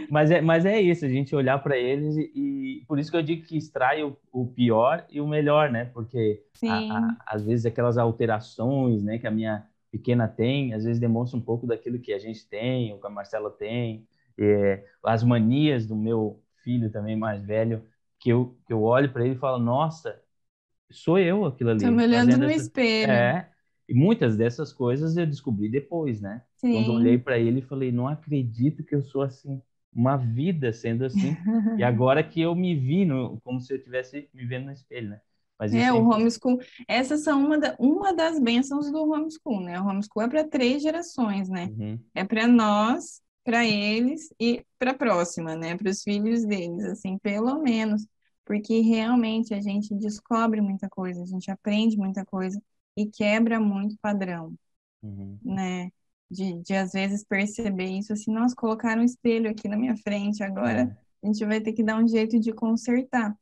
Mas é, mas é isso, a gente olhar para eles e, e por isso que eu digo que extrai o, o pior e o melhor, né? Porque a- a- às vezes aquelas alterações, né, que a minha pequena tem, às vezes demonstra um pouco daquilo que a gente tem, ou que a Marcela tem, é, as manias do meu filho também mais velho, que eu, que eu olho para ele e falo, nossa, sou eu aquilo ali. Tô me olhando no essa- espelho. É, e muitas dessas coisas eu descobri depois, né? Quando eu Sim. olhei para ele e falei, não acredito que eu sou assim, uma vida sendo assim. E agora que eu me vi no, como se eu estivesse me vendo no espelho, né? Mas É, é o homeschool. Essas são uma, da- uma das bênçãos do homeschool, né? O homeschool é para três gerações, né? Uhum, É para nós, para eles e para a próxima, né? Para os filhos deles, assim, pelo menos. Porque realmente a gente descobre muita coisa, a gente aprende muita coisa e quebra muito padrão, uhum. né? De, de às vezes perceber isso assim, nós colocaram um espelho aqui na minha frente, agora a gente vai ter que dar um jeito de consertar.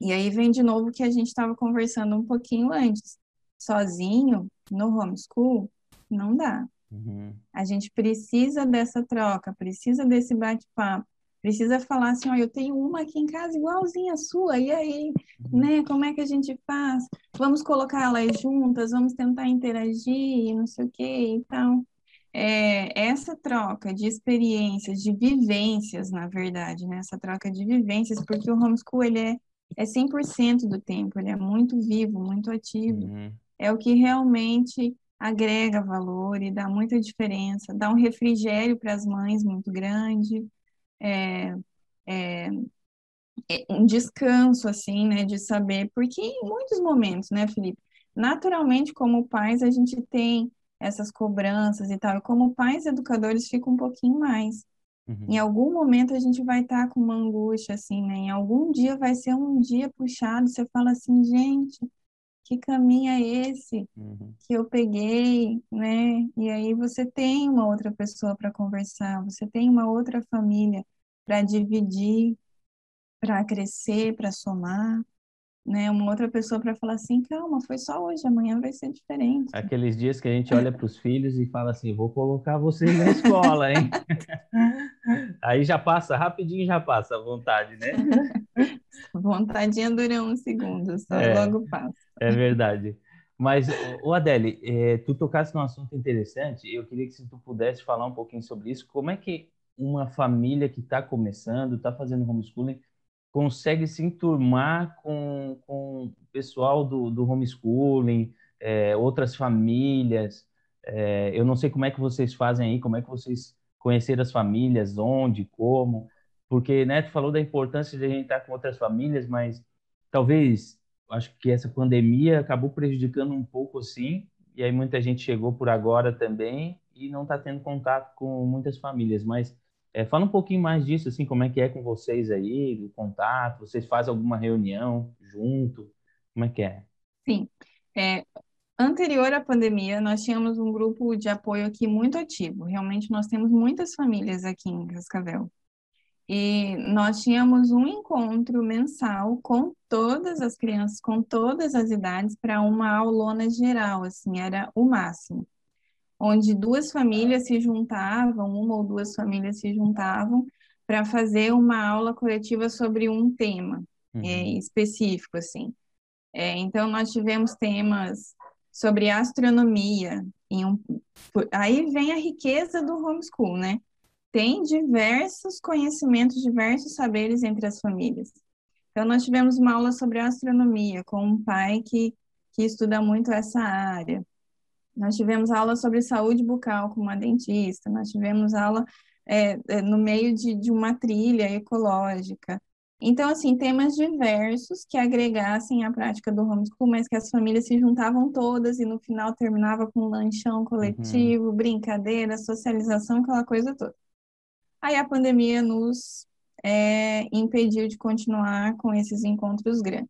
E aí vem de novo o que a gente estava conversando um pouquinho antes. Sozinho, no homeschool, não dá. Uhum. A gente precisa dessa troca, precisa desse bate-papo, precisa falar assim, ó, eu tenho uma aqui em casa igualzinha a sua, e aí, né, como é que a gente faz? Vamos colocar elas juntas, vamos tentar interagir, não sei o quê, então, é, essa troca de experiências, de vivências, na verdade, né, essa troca de vivências, porque o homeschool, ele é, é 100% do tempo, ele é muito vivo, muito ativo, Uhum. é o que realmente agrega valor e dá muita diferença, dá um refrigério para as mães muito grande, é, é, é um descanso, assim, né, de saber, porque em muitos momentos, né, Felipe, naturalmente, como pais, a gente tem essas cobranças e tal, e como pais educadores fica um pouquinho mais. Uhum. Em algum momento a gente vai estar com uma angústia, assim, né, em algum dia vai ser um dia puxado, você fala assim, gente, que caminho é esse? Uhum. que eu peguei, né? E aí você tem uma outra pessoa para conversar, você tem uma outra família para dividir, para crescer, para somar, né? Uma outra pessoa para falar assim, calma, foi só hoje, amanhã vai ser diferente. Aqueles dias que a gente olha para os filhos e fala assim, vou colocar vocês na escola, hein? Aí já passa, rapidinho já passa a vontade, né? Vontadinha dura um segundo, só É. logo passa. É verdade. Mas, o Adele, eh, tu tocaste num assunto interessante. Eu queria que se tu pudesse falar um pouquinho sobre isso. Como é que uma família que está começando, está fazendo homeschooling, consegue se enturmar com, com o pessoal do, do homeschooling, eh, outras famílias? Eh, eu não sei como é que vocês fazem aí, como é que vocês conheceram as famílias, onde, como. Porque, né, tu falou da importância de a gente estar com outras famílias, mas talvez acho que essa pandemia acabou prejudicando um pouco assim, e aí muita gente chegou por agora também e não está tendo contato com muitas famílias. Mas é, fala um pouquinho mais disso, assim, como é que é com vocês aí, do contato, vocês fazem alguma reunião junto, como é que é? Sim, é, anterior à pandemia, nós tínhamos um grupo de apoio aqui muito ativo. Realmente, nós temos muitas famílias aqui em Cascavel. E nós tínhamos um encontro mensal com todas as crianças, com todas as idades, para uma aulona geral, assim, era o máximo. Onde duas famílias se juntavam, uma ou duas famílias se juntavam para fazer uma aula coletiva sobre um tema é, uhum. é, específico, assim. É, então, nós tivemos temas sobre astronomia. Um, aí vem a riqueza do homeschool, né? Tem diversos conhecimentos, diversos saberes entre as famílias. Então, nós tivemos uma aula sobre astronomia com um pai que, que estuda muito essa área. Nós tivemos aula sobre saúde bucal com uma dentista. Nós tivemos aula é, é no meio de, de uma trilha ecológica. Então, assim, temas diversos que agregassem a prática do homeschool, mas que as famílias se juntavam todas e no final terminava com um lanchão coletivo, uhum. brincadeira, socialização, aquela coisa toda. Aí a pandemia nos é, impediu de continuar com esses encontros grandes.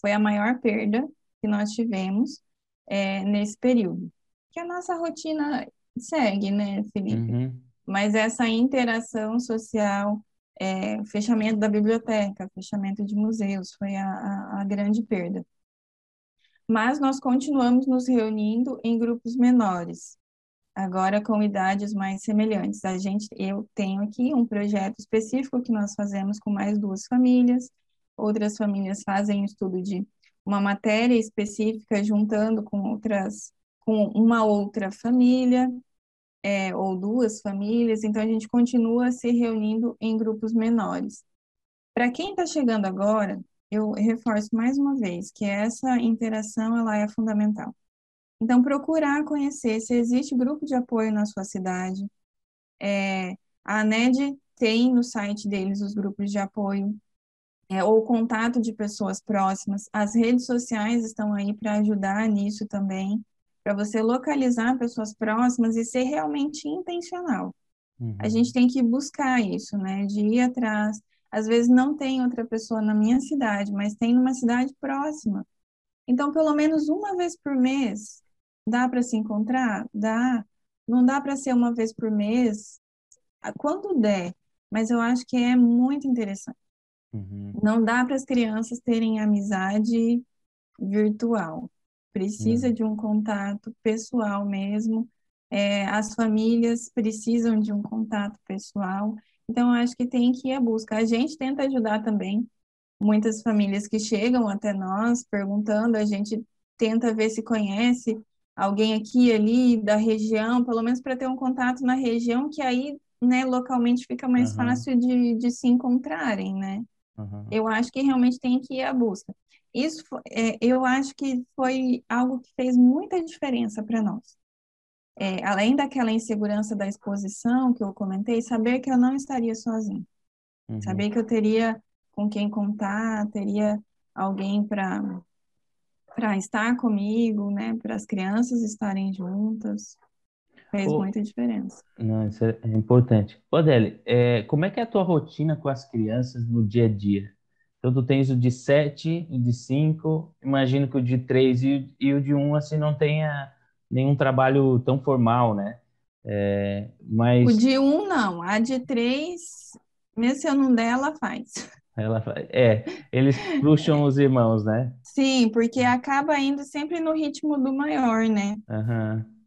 Foi a maior perda que nós tivemos é, nesse período. Que a nossa rotina segue, né, Felipe? Uhum. Mas essa interação social é, fechamento da biblioteca, fechamento de museus, foi a, a, a grande perda. Mas nós continuamos nos reunindo em grupos menores, agora com idades mais semelhantes. A gente, eu tenho aqui um projeto específico que nós fazemos com mais duas famílias, outras famílias fazem estudo de uma matéria específica juntando com outras, com uma outra família, é, ou duas famílias, então a gente continua se reunindo em grupos menores. Para quem está chegando agora, eu reforço mais uma vez que essa interação ela é fundamental. Então, procurar conhecer se existe grupo de apoio na sua cidade. É, a ANED tem no site deles os grupos de apoio, é, ou contato de pessoas próximas. As redes sociais estão aí para ajudar nisso também para você localizar pessoas próximas e ser realmente intencional. Uhum. A gente tem que buscar isso, né? De ir atrás. Às vezes não tem outra pessoa na minha cidade, mas tem numa cidade próxima. Então, pelo menos uma vez por mês, dá para se encontrar? Dá. Não dá para ser uma vez por mês, quando der, mas eu acho que é muito interessante. Uhum. Não dá para as crianças terem amizade virtual precisa hum. de um contato pessoal mesmo, é, as famílias precisam de um contato pessoal, então acho que tem que ir à busca. A gente tenta ajudar também muitas famílias que chegam até nós perguntando, a gente tenta ver se conhece alguém aqui ali da região, pelo menos para ter um contato na região, que aí, né, localmente fica mais uhum. fácil de, de se encontrarem, né? Uhum. Eu acho que realmente tem que ir à busca. Isso é, eu acho que foi algo que fez muita diferença para nós. É, além daquela insegurança da exposição que eu comentei, saber que eu não estaria sozinho. Uhum. Saber que eu teria com quem contar, teria alguém para para estar comigo, né, para as crianças estarem juntas, fez Ô, muita diferença. Não, isso é importante. Odele, é, como é que é a tua rotina com as crianças no dia a dia? Então, tu tens o de 7, o de 5, imagino que o de 3 e, e, o de 1, assim, não tenha nenhum trabalho tão formal, né? É, mas... O de 1, não. A de 3, mesmo se eu não der, ela faz. Ela É, eles puxam os irmãos, né? Sim, porque acaba indo sempre no ritmo do maior, né? Aham. Uhum.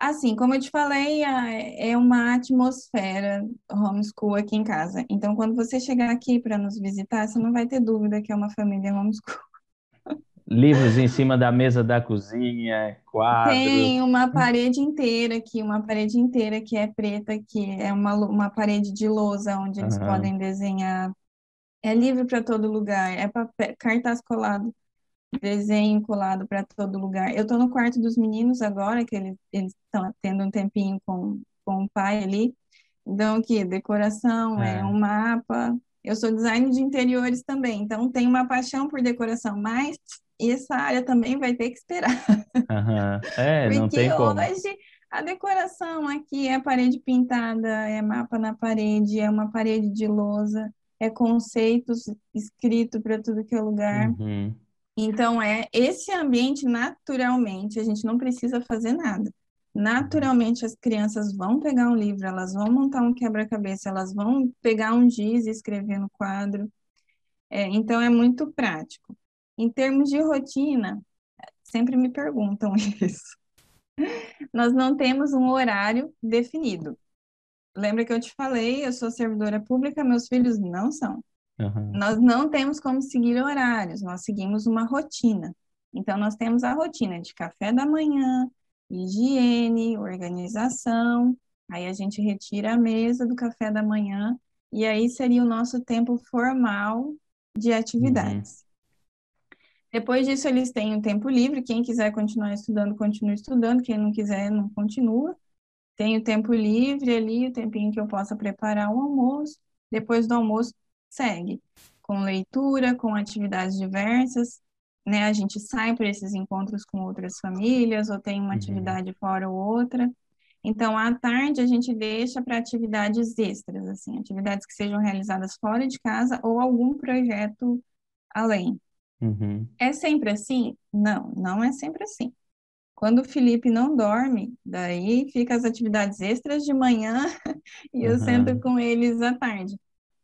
Assim, como eu te falei, é uma atmosfera homeschool aqui em casa. Então, quando você chegar aqui para nos visitar, você não vai ter dúvida que é uma família homeschool. Livros em cima da mesa da cozinha, quadros. Tem uma parede inteira aqui, uma parede inteira que é preta, que é uma, uma parede de lousa onde eles uhum. podem desenhar. É livre para todo lugar, é papel, cartaz colado desenho colado para todo lugar. Eu estou no quarto dos meninos agora, que eles estão tendo um tempinho com, com o pai ali. Então, aqui, decoração, é. é um mapa. Eu sou designer de interiores também, então tenho uma paixão por decoração, mas essa área também vai ter que esperar. Uhum. É, não tem como. hoje a decoração aqui é parede pintada, é mapa na parede, é uma parede de lousa, é conceitos escrito para tudo que é lugar. Uhum. Então, é esse ambiente naturalmente, a gente não precisa fazer nada. Naturalmente, as crianças vão pegar um livro, elas vão montar um quebra-cabeça, elas vão pegar um giz e escrever no quadro. É, então, é muito prático. Em termos de rotina, sempre me perguntam isso. Nós não temos um horário definido. Lembra que eu te falei, eu sou servidora pública, meus filhos não são. Uhum. Nós não temos como seguir horários, nós seguimos uma rotina. Então, nós temos a rotina de café da manhã, higiene, organização, aí a gente retira a mesa do café da manhã, e aí seria o nosso tempo formal de atividades. Uhum. Depois disso, eles têm o um tempo livre. Quem quiser continuar estudando, continua estudando. Quem não quiser, não continua. Tem o tempo livre ali, o tempinho que eu possa preparar o almoço. Depois do almoço, segue com leitura, com atividades diversas. Né? A gente sai para esses encontros com outras famílias, ou tem uma uhum. atividade fora ou outra. Então, à tarde, a gente deixa para atividades extras, assim, atividades que sejam realizadas fora de casa ou algum projeto além. Uhum. É sempre assim? Não, não é sempre assim. Quando o Felipe não dorme, daí fica as atividades extras de manhã e eu uhum. sento com eles à tarde.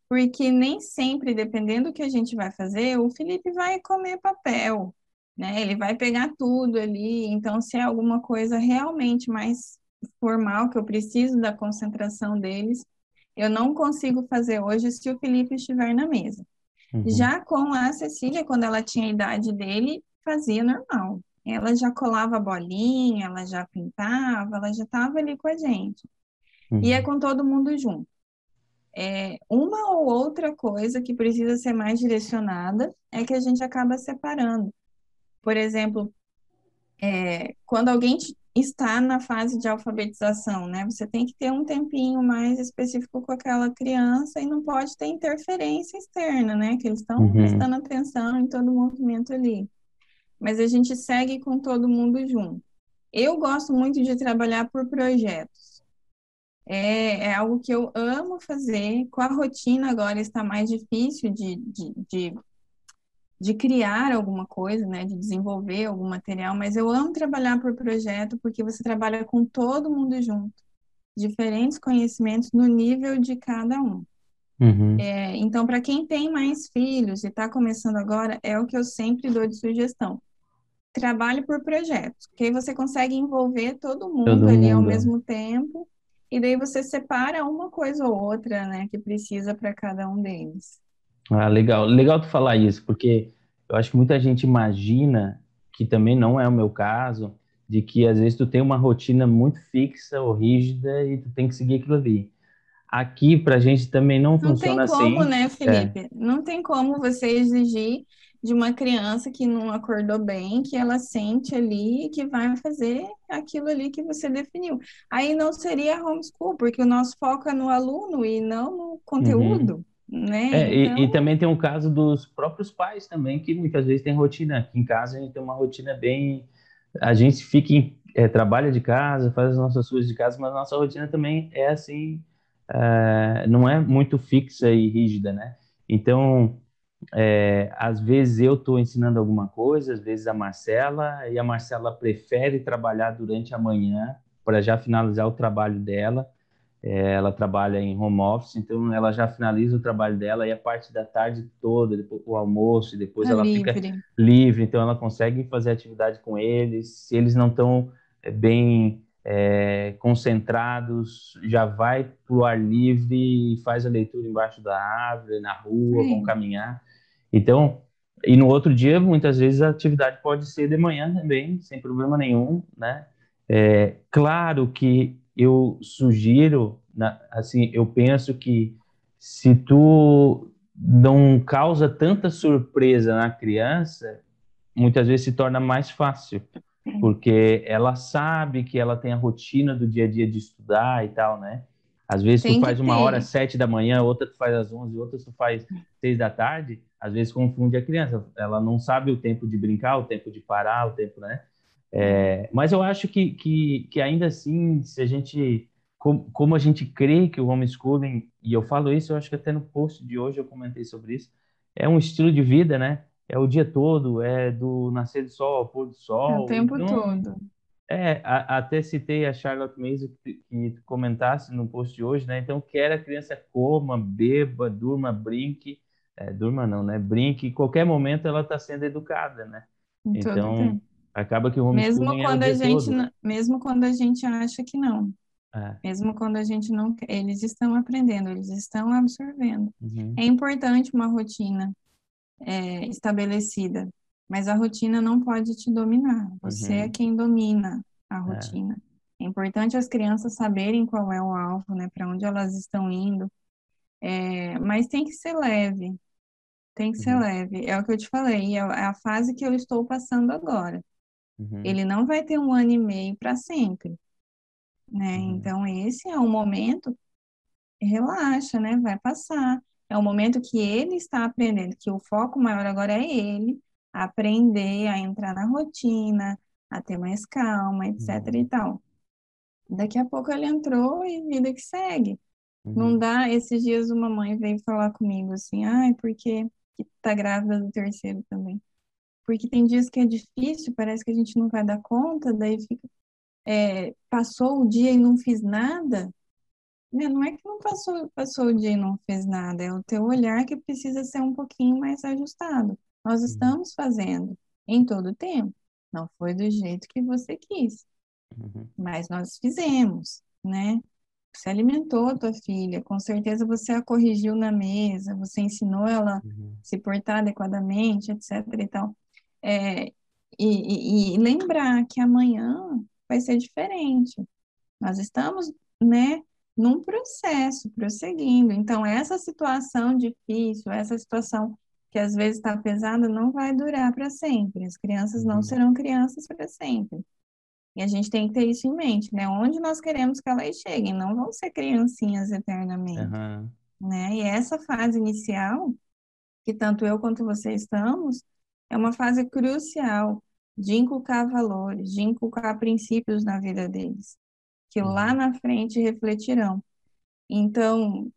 Porque nem sempre, dependendo do que a gente vai fazer, o Felipe vai comer papel, né? Ele vai pegar tudo ali. Então, se é alguma coisa realmente mais formal, que eu preciso da concentração deles, eu não consigo fazer hoje se o Felipe estiver na mesa. Uhum. Já com a Cecília, quando ela tinha a idade dele, fazia normal. Ela já colava bolinha, ela já pintava, ela já estava ali com a gente. Uhum. E é com todo mundo junto. É, uma ou outra coisa que precisa ser mais direcionada é que a gente acaba separando. Por exemplo, é, quando alguém está na fase de alfabetização, né? Você tem que ter um tempinho mais específico com aquela criança e não pode ter interferência externa, né? Que eles estão uhum. prestando atenção em todo o movimento ali. Mas a gente segue com todo mundo junto. Eu gosto muito de trabalhar por projetos. É, é algo que eu amo fazer. Com a rotina agora está mais difícil de, de, de de criar alguma coisa, né, de desenvolver algum material, mas eu amo trabalhar por projeto porque você trabalha com todo mundo junto, diferentes conhecimentos no nível de cada um. Uhum. É, então, para quem tem mais filhos e está começando agora, é o que eu sempre dou de sugestão. Trabalhe por projetos, que aí você consegue envolver todo mundo todo ali mundo. ao mesmo tempo, e daí você separa uma coisa ou outra, né, que precisa para cada um deles. Ah, legal. Legal tu falar isso, porque eu acho que muita gente imagina, que também não é o meu caso, de que às vezes tu tem uma rotina muito fixa ou rígida e tu tem que seguir aquilo ali. Aqui, pra gente também não, não funciona assim. Não tem como, assim. né, Felipe? É. Não tem como você exigir de uma criança que não acordou bem, que ela sente ali que vai fazer aquilo ali que você definiu. Aí não seria homeschool, porque o nosso foco é no aluno e não no conteúdo. Uhum. Né? É, então... e, e, também tem o caso dos próprios pais também, que muitas vezes tem rotina. Aqui em casa a gente tem uma rotina bem. A gente fica em, é, trabalha de casa, faz as nossas coisas de casa, mas a nossa rotina também é assim, é, não é muito fixa e rígida, né? Então, é, às vezes eu estou ensinando alguma coisa, às vezes a Marcela, e a Marcela prefere trabalhar durante a manhã para já finalizar o trabalho dela é, ela trabalha em home office, então ela já finaliza o trabalho dela e a parte da tarde toda, depois, o almoço, e depois é ela livre. fica livre, então ela consegue fazer atividade com eles. Se eles não estão é, bem é, concentrados, já vai para o ar livre e faz a leitura embaixo da árvore, na rua, Sim. vão caminhar. Então, e no outro dia, muitas vezes a atividade pode ser de manhã também, sem problema nenhum, né? É, claro que eu sugiro, assim, eu penso que se tu não causa tanta surpresa na criança, muitas vezes se torna mais fácil, porque ela sabe que ela tem a rotina do dia a dia de estudar e tal, né? Às vezes tem tu faz uma hora às sete da manhã, outra tu faz às onze, outra tu faz seis da tarde, às vezes confunde a criança. Ela não sabe o tempo de brincar, o tempo de parar, o tempo, né? É, mas eu acho que, que, que, ainda assim, se a gente, como, como a gente crê que o homeschooling, e eu falo isso, eu acho que até no post de hoje eu comentei sobre isso, é um estilo de vida, né? é o dia todo, é do nascer do sol ao pôr do sol. É o tempo então, todo. É, a, até citei a Charlotte Mason que, que comentasse no post de hoje, né? Então, quer a criança coma, beba, durma, brinque, é, durma não, né? Brinque, em qualquer momento ela está sendo educada, né? Em então, acaba que o homeschooling mesmo quando é o a gente. Mesmo quando a gente acha que não. É. Mesmo quando a gente não eles estão aprendendo, eles estão absorvendo. Uhum. É importante uma rotina é, estabelecida, mas a rotina não pode te dominar. Você é uhum. é quem domina a é. rotina. É. é. importante as crianças saberem qual é o alvo, né, para onde elas estão indo. É, mas tem que ser leve, tem que uhum. ser leve. É o que eu te falei, é a fase que eu estou passando agora. Uhum. Ele não vai ter um ano e meio para sempre né? Uhum. Então, esse é um momento, relaxa, né? Vai passar. É o momento que ele está aprendendo, que o foco maior agora é ele aprender a entrar na rotina, a ter mais calma, etc uhum. e tal. Daqui a pouco ele entrou e vida que segue. Uhum. Não dá, esses dias uma mãe veio falar comigo assim, ai, porque que tá grávida do terceiro também. Porque tem dias que é difícil, parece que a gente não vai dar conta, daí fica é, passou o dia e não fiz nada, né? não é que não passou, passou o dia e não fez nada, é o teu olhar que precisa ser um pouquinho mais ajustado. Nós uhum. estamos fazendo em todo o tempo. Não foi do jeito que você quis, uhum. mas nós fizemos, né? Você alimentou a tua filha, com certeza você a corrigiu na mesa, você ensinou ela uhum. a se portar adequadamente, etc. e tal. É, e, e, e lembrar que amanhã vai ser diferente. Nós estamos, né, num processo, prosseguindo. Então, essa situação difícil, essa situação que às vezes está pesada, não vai durar para sempre. As crianças não uhum. serão crianças para sempre. E a gente tem que ter isso em mente, né? Onde nós queremos que elas cheguem, não vão ser criancinhas eternamente, uhum. né? E essa fase inicial, que tanto eu quanto você estamos, é uma fase crucial de inculcar valores, de inculcar princípios na vida deles, que lá uhum. na frente refletirão. Então,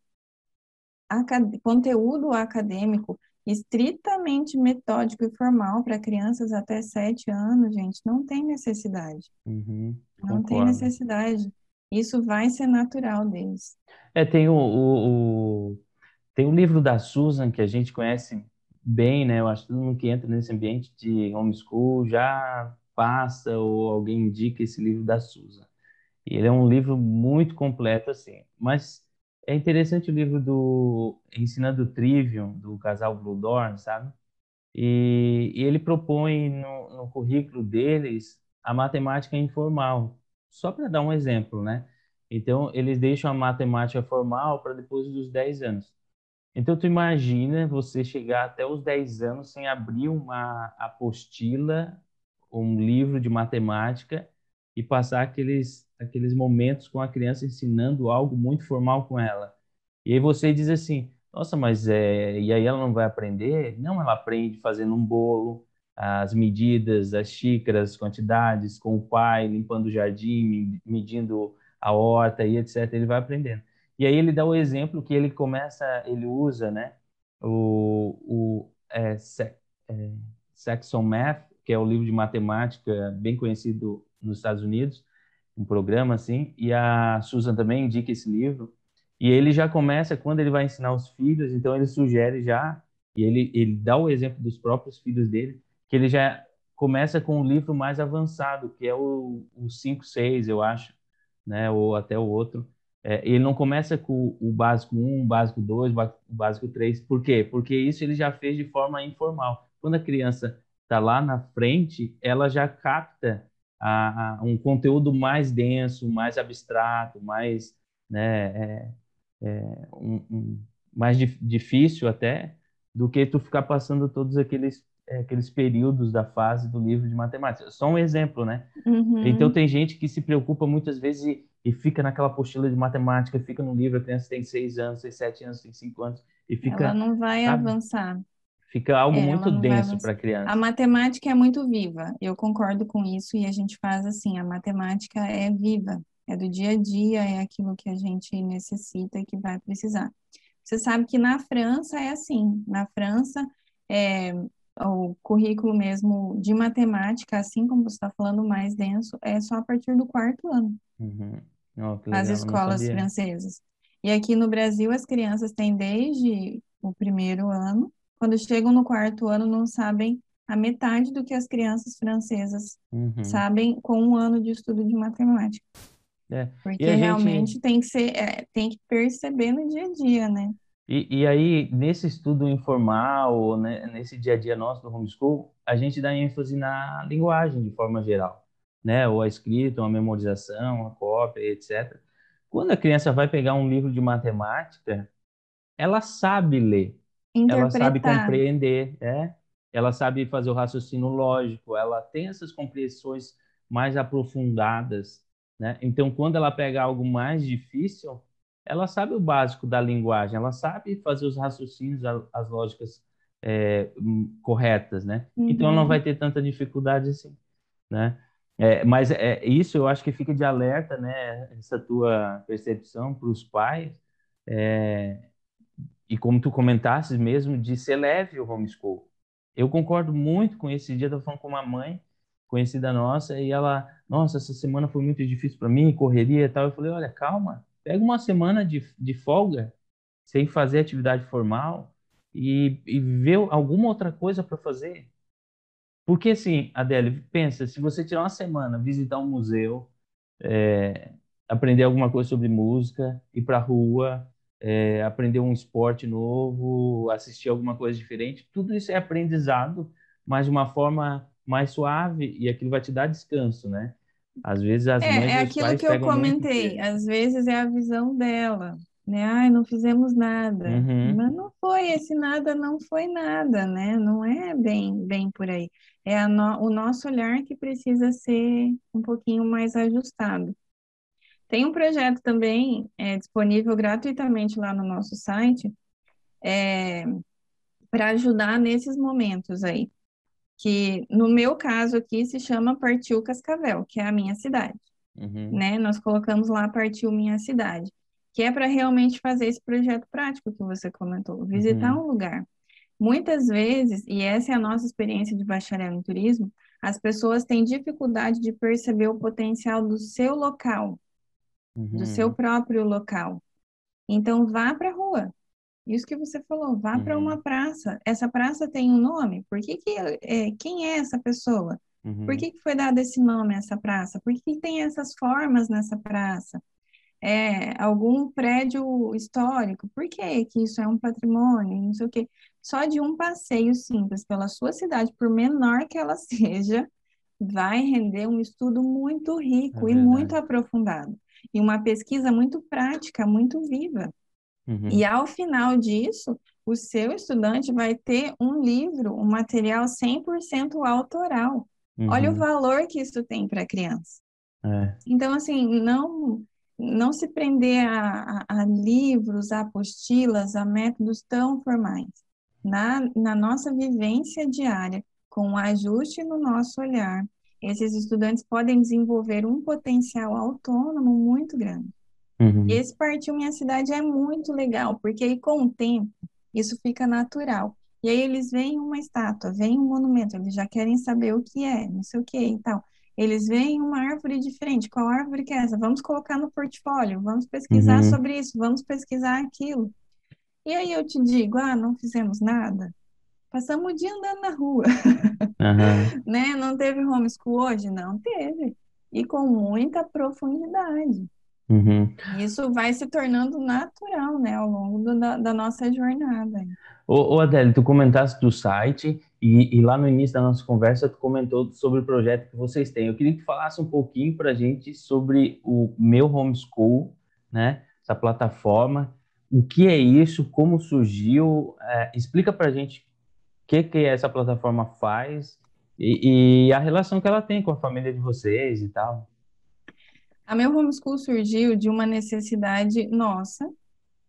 acad conteúdo acadêmico estritamente metódico e formal para crianças até sete anos, gente, não tem necessidade. Uhum, não tem necessidade. Isso vai ser natural deles. É, tem o, o, o, tem o livro da Susan que a gente conhece bem, né? Eu acho que todo mundo que entra nesse ambiente de homeschool já passa ou alguém indica esse livro da Susan. E ele é um livro muito completo, assim. Mas é interessante o livro do Ensinando Trivium, do casal Blue Dorn, sabe? E, e ele propõe no, no currículo deles a matemática informal, só para dar um exemplo, né? Então, eles deixam a matemática formal para depois dos 10 anos. Então, tu imagina você chegar até os 10 anos sem abrir uma apostila, um livro de matemática e passar aqueles, aqueles momentos com a criança ensinando algo muito formal com ela. E aí você diz assim, nossa, mas é... E aí ela não vai aprender? Não, ela aprende fazendo um bolo, as medidas, as xícaras, as quantidades, com o pai, limpando o jardim, medindo a horta e etc. Ele vai aprendendo. E aí ele dá o exemplo que ele começa, ele usa, né, o, o é, é, Saxon Math, que é o livro de matemática bem conhecido nos Estados Unidos, um programa assim, e a Susan também indica esse livro. E ele já começa, quando ele vai ensinar os filhos, então ele sugere já, e ele, ele dá o exemplo dos próprios filhos dele, que ele já começa com um livro mais avançado, que é o, o 5, 6, eu acho, né, ou até o outro, é, ele não começa com o básico 1, o básico 2, o básico 3. Por quê? Porque isso ele já fez de forma informal. Quando a criança está lá na frente, ela já capta a, a, um conteúdo mais denso, mais abstrato, mais, né, é, é, um, um, mais dif, difícil até, do que tu ficar passando todos aqueles é, aqueles períodos da fase do livro de matemática. Só um exemplo, né? Uhum. Então tem gente que se preocupa muitas vezes e, e, fica naquela apostila de matemática, fica no livro, a criança tem seis anos, tem sete anos, tem cinco anos e fica. Ela não vai sabe? avançar. Fica algo é, muito denso para a criança. A matemática é muito viva. Eu concordo com isso e a gente faz assim. A matemática é viva, é do dia a dia, é aquilo que a gente necessita e que vai precisar. Você sabe que na França é assim. Na França, é, o currículo mesmo de matemática, assim como você está falando, mais denso, é só a partir do quarto ano, Uhum. Oh, legal, não escolas francesas. E aqui no Brasil, as crianças têm desde o primeiro ano, quando chegam no quarto ano, não sabem a metade do que as crianças francesas Uhum. sabem com um ano de estudo de matemática. É. Porque E a gente, realmente tem que ser, é, tem que perceber no dia a dia, né? e, e aí, nesse estudo informal, né, nesse dia a dia nosso do homeschool, a gente dá ênfase na linguagem de forma geral, né? Ou a escrita, ou a memorização, a cópia, etc. Quando a criança vai pegar um livro de matemática, ela sabe ler, ela sabe compreender, é? Ela sabe fazer o raciocínio lógico, ela tem essas compreensões mais aprofundadas, né? Então, quando ela pega algo mais difícil, ela sabe o básico da linguagem, ela sabe fazer os raciocínios, as lógicas é, hum, corretas, né? Então, ela não Uhum. vai ter tanta dificuldade assim, né? É, mas é, isso eu acho que fica de alerta, né? Essa tua percepção para os pais, é, e como tu comentaste mesmo, de ser leve o homeschool. Eu concordo muito com esse dia, estava falando com uma mãe conhecida nossa, e ela, nossa, essa semana foi muito difícil para mim, correria e tal. Eu falei, olha, calma, pega uma semana de, de folga, sem fazer atividade formal, e, e vê alguma outra coisa para fazer. Porque assim, Adele, pensa, se você tirar uma semana, visitar um museu, é, aprender alguma coisa sobre música, ir para a rua, é, aprender um esporte novo, assistir alguma coisa diferente, tudo isso é aprendizado, mas de uma forma mais suave e aquilo vai te dar descanso, né? Às vezes as É, mães é aquilo que eu comentei. Às vezes é a visão dela, né? Ai, não fizemos nada. Uhum, Mas não foi, esse nada não foi nada, né? Não é bem, bem por aí. É a no- o nosso olhar que precisa ser um pouquinho mais ajustado. Tem um projeto também é, disponível gratuitamente lá no nosso site para ajudar nesses momentos aí. Que no meu caso aqui se chama Partiu Cascavel, que é a minha cidade uhum, né? Nós colocamos lá Partiu Minha Cidade, que é para realmente fazer esse projeto prático que você comentou, visitar uhum, um lugar. Muitas vezes, e essa é a nossa experiência de bacharel em turismo, as pessoas têm dificuldade de perceber o potencial do seu local, do seu uhum, próprio local. Então, vá para a rua. Isso que você falou, vá para uhum, uma praça. Essa praça tem um nome? Por que que, é, quem é essa pessoa? Por uhum, que que foi dado esse nome a essa praça? Por que que tem essas formas nessa praça? É algum prédio histórico? Por que que isso é um patrimônio? Não sei o quê. Só de um passeio simples pela sua cidade, por menor que ela seja, vai render um estudo muito é rico e muito aprofundado. E uma pesquisa muito prática, muito viva. Uhum, E ao final disso, o seu estudante vai ter um livro, um material 100% autoral. Olha o uhum, valor que isso tem para a criança. é, Então, assim, não não se prender a, a, a livros, a apostilas, a métodos tão formais. Na, na nossa vivência diária, com o ajuste no nosso olhar, esses estudantes podem desenvolver um potencial autônomo muito grande. uhum, Esse Partiu Minha Cidade é muito legal, porque aí com o tempo isso fica natural. E aí eles veem uma estátua, veem um monumento, eles já querem saber o que é, não sei o que e tal. Eles veem uma árvore diferente, qual árvore que é essa? Vamos colocar no portfólio, vamos pesquisar uhum, sobre isso, vamos pesquisar aquilo. E aí eu te digo, ah, não fizemos nada? Passamos o dia andando na rua, aham, né? Não teve homeschool hoje? Não teve. E com muita profundidade. uhum. Isso vai se tornando natural, né, ao longo do- da, da nossa jornada. Ô, ô Adélio, tu comentaste do site e, e lá no início da nossa conversa tu comentou sobre o projeto que vocês têm. Eu queria que tu falasse um pouquinho para a gente sobre o meu homeschool, né? Essa plataforma, o que é isso, como surgiu, é, explica para a gente que que essa plataforma faz e, e a relação que ela tem com a família de vocês e tal. A meu homeschool surgiu de uma necessidade nossa,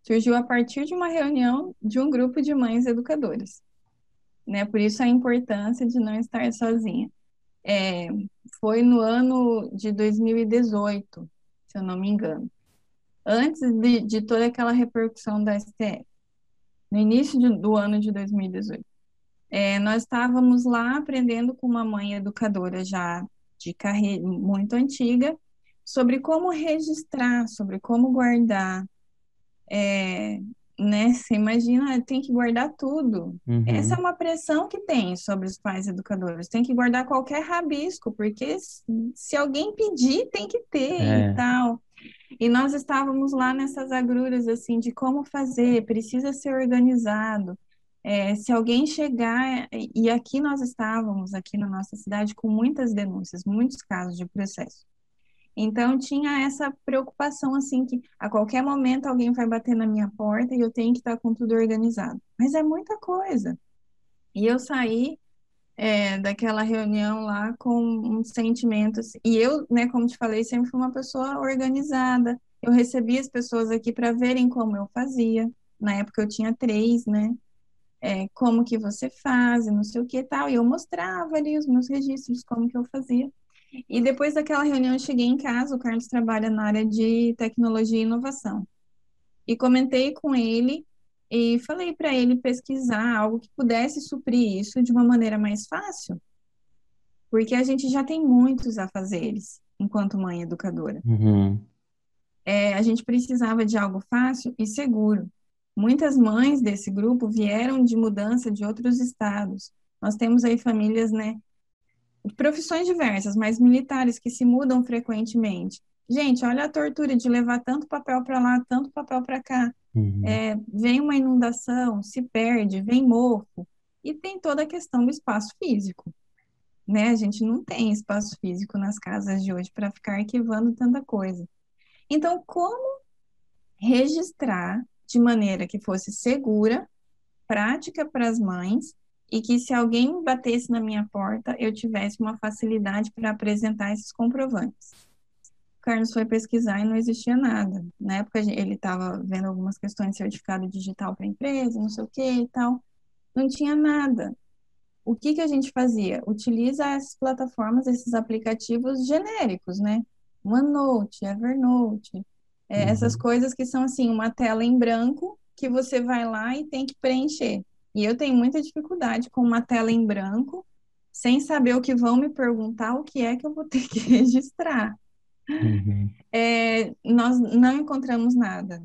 surgiu a partir de uma reunião de um grupo de mães educadoras, né? Por isso a importância de não estar sozinha. É, foi no ano de 2018, se eu não me engano, antes de, de toda aquela repercussão da STF, no início de- do ano de 2018. É, nós estávamos lá aprendendo com uma mãe educadora já de carreira muito antiga sobre como registrar, sobre como guardar. É, né? Você imagina, tem que guardar tudo. Uhum. Essa é uma pressão que tem sobre os pais educadores. Tem que guardar qualquer rabisco, porque se alguém pedir, tem que ter é. e tal. E nós estávamos lá nessas agruras, assim, de como fazer, precisa ser organizado. É, se alguém chegar, e aqui nós estávamos, aqui na nossa cidade, com muitas denúncias, muitos casos de processo. Então tinha essa preocupação assim que a qualquer momento alguém vai bater na minha porta e eu tenho que estar com tudo organizado. Mas é muita coisa. E eu saí é, daquela reunião lá com um sentimento e eu, né, como te falei, sempre fui uma pessoa organizada. Eu recebi as pessoas aqui para verem como eu fazia. Na época eu tinha três, né? É, como que você faz, não sei o que e tal. E eu mostrava ali os meus registros, como que eu fazia. E depois daquela reunião, eu cheguei em casa. O Carlos trabalha na área de tecnologia e inovação. E comentei com ele e falei para ele pesquisar algo que pudesse suprir isso de uma maneira mais fácil. Porque a gente já tem muitos afazeres enquanto mãe educadora. Uhum. É, a gente precisava de algo fácil e seguro. Muitas mães desse grupo vieram de mudança de outros estados. Nós temos aí famílias, né, profissões diversas, mas militares que se mudam frequentemente. Gente, olha a tortura de levar tanto papel para lá, tanto papel para cá. Uhum. É, vem uma inundação, se perde, vem mofo. E tem toda a questão do espaço físico. Né? A gente não tem espaço físico nas casas de hoje para ficar arquivando tanta coisa. Então, como registrar de maneira que fosse segura, prática para as mães e que se alguém batesse na minha porta, eu tivesse uma facilidade para apresentar esses comprovantes. O Carlos foi pesquisar e não existia nada. Na época ele estava vendo algumas questões de certificado digital para empresa, não sei o que e tal. Não tinha nada. O que, que a gente fazia? Utiliza essas plataformas, esses aplicativos genéricos, né? OneNote, Evernote, é, uhum. essas coisas que são assim, uma tela em branco que você vai lá e tem que preencher. E eu tenho muita dificuldade com uma tela em branco, sem saber o que vão me perguntar, o que é que eu vou ter que registrar. Uhum. É, nós não encontramos nada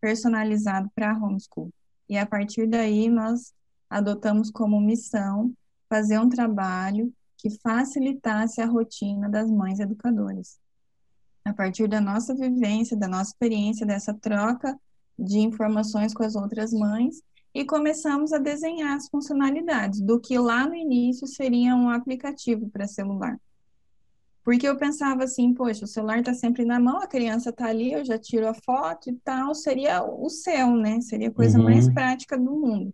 personalizado para homeschool. E a partir daí, nós adotamos como missão fazer um trabalho que facilitasse a rotina das mães educadoras. A partir da nossa vivência, da nossa experiência, dessa troca de informações com as outras mães, e começamos a desenhar as funcionalidades do que lá no início seria um aplicativo para celular. Porque eu pensava assim, poxa, o celular está sempre na mão, a criança está ali, eu já tiro a foto e tal, seria o céu, né? Seria a coisa uhum. mais prática do mundo.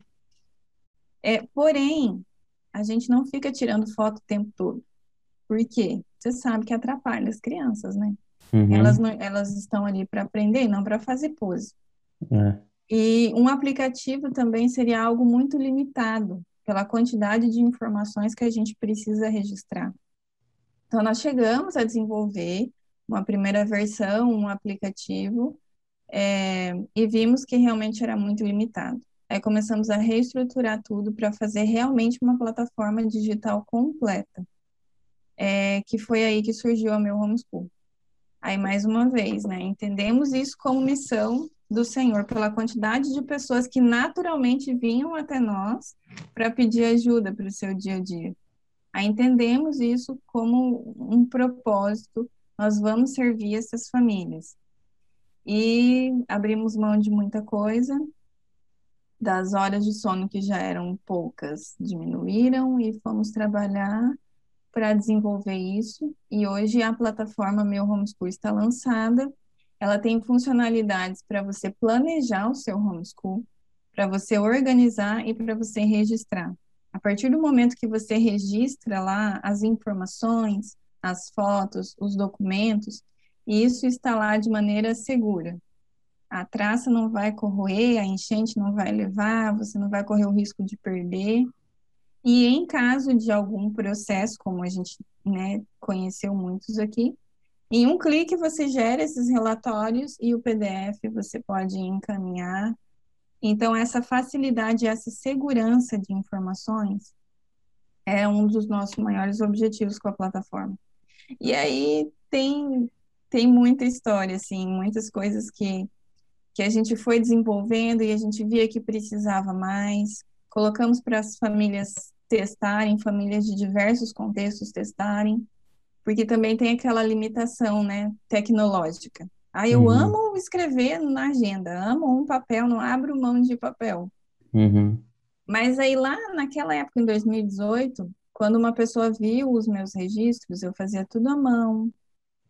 É, porém, a gente não fica tirando foto o tempo todo. Por quê? Você sabe que atrapalha as crianças, né? Uhum. Elas, não, elas estão ali para aprender, não para fazer pose. É. E um aplicativo também seria algo muito limitado pela quantidade de informações que a gente precisa registrar. Então, nós chegamos a desenvolver uma primeira versão, um aplicativo, é, e vimos que realmente era muito limitado. Aí começamos a reestruturar tudo para fazer realmente uma plataforma digital completa, é, que foi aí que surgiu a meu homeschool. Aí, mais uma vez, né, entendemos isso como missão do Senhor pela quantidade de pessoas que naturalmente vinham até nós para pedir ajuda para o seu dia a dia. Aí entendemos isso como um propósito, nós vamos servir essas famílias. E abrimos mão de muita coisa, das horas de sono que já eram poucas diminuíram e fomos trabalhar para desenvolver isso. E hoje a plataforma Meu Homeschool está lançada ela tem funcionalidades para você planejar o seu homeschool, para você organizar e para você registrar. A partir do momento que você registra lá as informações, as fotos, os documentos, isso está lá de maneira segura. A traça não vai corroer, a enchente não vai levar, você não vai correr o risco de perder. E em caso de algum processo, como a gente né, conheceu muitos aqui, em um clique você gera esses relatórios e o PDF você pode encaminhar Então, essa facilidade, essa segurança de informações é um dos nossos maiores objetivos com a plataforma. E aí tem, tem muita história, assim, muitas coisas que, que a gente foi desenvolvendo e a gente via que precisava mais. Colocamos para as famílias testarem, famílias de diversos contextos testarem, porque também tem aquela limitação, né, tecnológica. Ah, eu uhum. amo escrever na agenda, amo um papel, não abro mão de papel. Uhum. Mas aí lá naquela época, em 2018, quando uma pessoa viu os meus registros, eu fazia tudo à mão,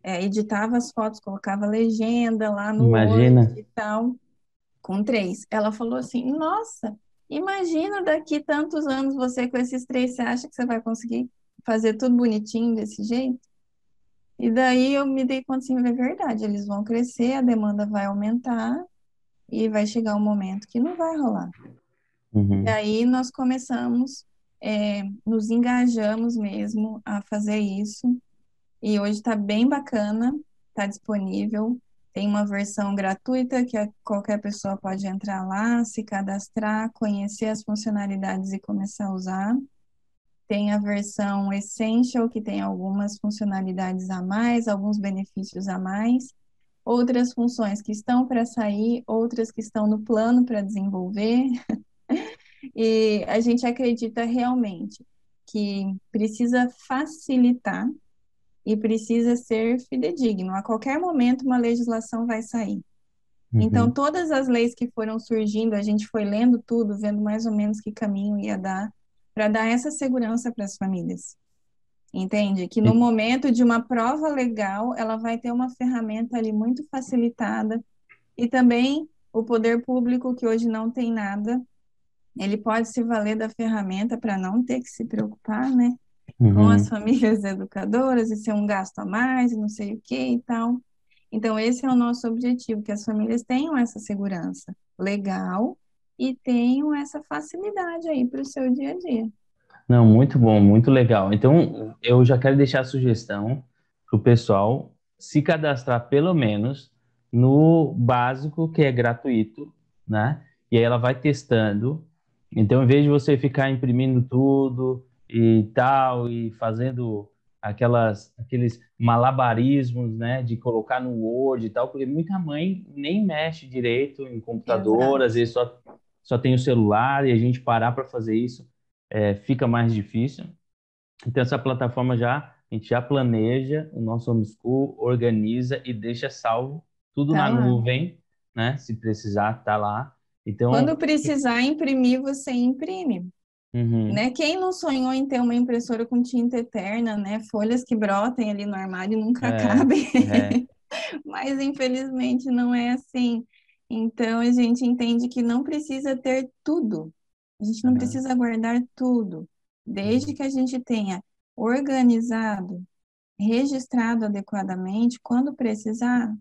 é, editava as fotos, colocava legenda lá no Imagina. Word e tal, com três. Ela falou assim, nossa, imagina daqui tantos anos você com esses três, você acha que você vai conseguir fazer tudo bonitinho desse jeito? E daí eu me dei conta assim, é verdade, eles vão crescer, a demanda vai aumentar e vai chegar um momento que não vai rolar. Uhum. E aí nós começamos, é, nos engajamos mesmo a fazer isso. E hoje está bem bacana, está disponível. Tem uma versão gratuita que qualquer pessoa pode entrar lá, se cadastrar, conhecer as funcionalidades e começar a usar. Tem a versão Essential, que tem algumas funcionalidades a mais, alguns benefícios a mais, outras funções que estão para sair, outras que estão no plano para desenvolver. e a gente acredita realmente que precisa facilitar e precisa ser fidedigno. A qualquer momento, uma legislação vai sair. Uhum. Então, todas as leis que foram surgindo, a gente foi lendo tudo, vendo mais ou menos que caminho ia dar para dar essa segurança para as famílias. Entende? Que no momento de uma prova legal, ela vai ter uma ferramenta ali muito facilitada e também o poder público, que hoje não tem nada, ele pode se valer da ferramenta para não ter que se preocupar, né? Uhum. Com as famílias educadoras e ser um gasto a mais não sei o que e tal. Então, esse é o nosso objetivo, que as famílias tenham essa segurança legal e tenham essa facilidade aí para o seu dia a dia. Não, muito bom, muito legal. Então, eu já quero deixar a sugestão para o pessoal se cadastrar pelo menos no básico, que é gratuito, né? E aí ela vai testando. Então, em vez de você ficar imprimindo tudo e tal, e fazendo aquelas, aqueles malabarismos, né, de colocar no Word e tal, porque muita mãe nem mexe direito em computador, às vezes só só tem o celular e a gente parar para fazer isso é, fica mais difícil. Então, essa plataforma já, a gente já planeja o nosso homeschool, organiza e deixa salvo tudo tá na lá. nuvem, né? Se precisar, tá lá. Então, Quando precisar imprimir, você imprime. Uhum. Né? Quem não sonhou em ter uma impressora com tinta eterna, né? Folhas que brotem ali no armário e nunca é, acabem. É. Mas infelizmente não é assim. Então, a gente entende que não precisa ter tudo. A gente não uhum. precisa guardar tudo. Desde uhum. que a gente tenha organizado, registrado adequadamente, quando precisar,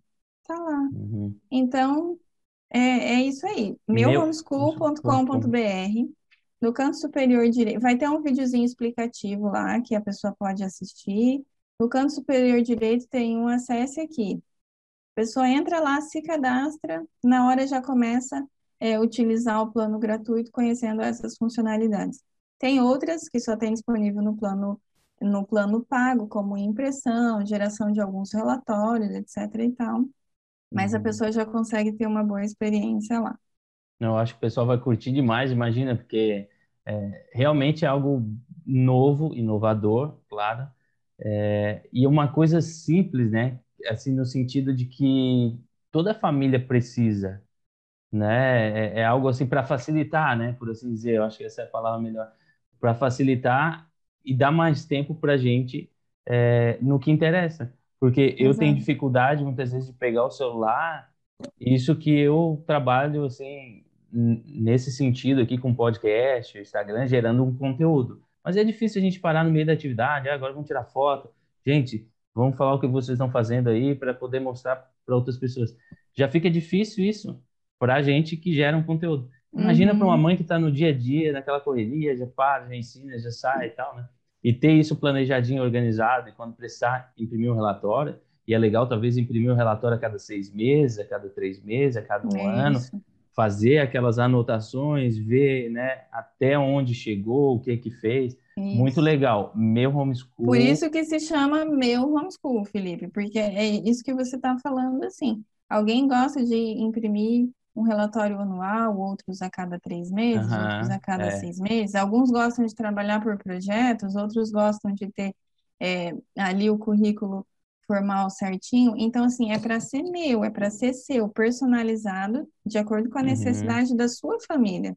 tá lá. Uhum. Então, é, é isso aí. Meuhomeschool.com.br no canto superior direito, vai ter um videozinho explicativo lá que a pessoa pode assistir. No canto superior direito tem um acesse aqui. A pessoa entra lá, se cadastra, na hora já começa é, utilizar o plano gratuito, conhecendo essas funcionalidades. Tem outras que só tem disponível no plano no plano pago, como impressão, geração de alguns relatórios, etc. e tal. Mas uhum. a pessoa já consegue ter uma boa experiência lá. Eu acho que o pessoal vai curtir demais, imagina, porque é, realmente é algo novo, inovador, claro, é, e uma coisa simples, né? assim no sentido de que toda família precisa, né? É, é algo assim para facilitar, né? Por assim dizer, eu acho que essa é a palavra melhor, para facilitar e dar mais tempo para a gente é, no que interessa, porque eu tenho dificuldade muitas vezes de pegar o celular, isso que eu trabalho assim nesse sentido aqui com podcast, Instagram, gerando um conteúdo. Mas é difícil a gente parar no meio da atividade, ah, agora vamos tirar foto. Gente, Vamos falar o que vocês estão fazendo aí para poder mostrar para outras pessoas. Já fica difícil isso para a gente que gera um conteúdo. Imagina uhum. para uma mãe que está no dia a dia, naquela correria, já para, já ensina, já sai e tal, né? E ter isso planejadinho, organizado, e quando precisar imprimir um relatório, e é legal talvez imprimir um relatório a cada seis meses, a cada três meses, a cada um é ano, fazer aquelas anotações, ver né, até onde chegou, o que que fez. Isso. Muito legal. Meu homeschool. Por isso que se chama meu homeschool, Felipe, porque é isso que você está falando assim. Alguém gosta de imprimir um relatório anual, outros a cada três meses, uhum, outros a cada é. seis meses. Alguns gostam de trabalhar por projetos, outros gostam de ter é, ali o currículo formal certinho. Então, assim, é para ser meu, é para ser seu, personalizado, de acordo com a uhum. necessidade da sua família.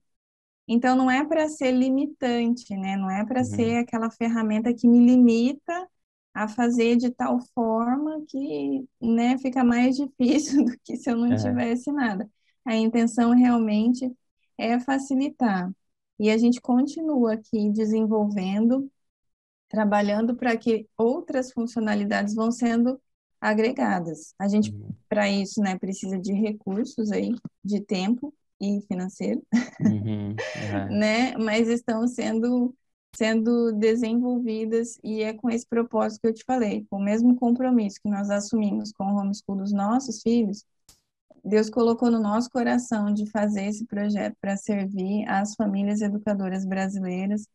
Então, não é para ser limitante, né? Não é para uhum. ser aquela ferramenta que me limita a fazer de tal forma que, né, fica mais difícil do que se eu não tivesse nada. A intenção realmente é facilitar. E a gente continua aqui desenvolvendo trabalhando para que outras funcionalidades vão sendo agregadas. A gente, uhum. para isso, né, precisa de recursos aí, de tempo e financeiro, uhum. Uhum. né? Mas estão sendo sendo desenvolvidas e é com esse propósito que eu te falei, com o mesmo compromisso que nós assumimos com o homeschool dos nossos filhos, Deus colocou no nosso coração de fazer esse projeto para servir as famílias educadoras brasileiras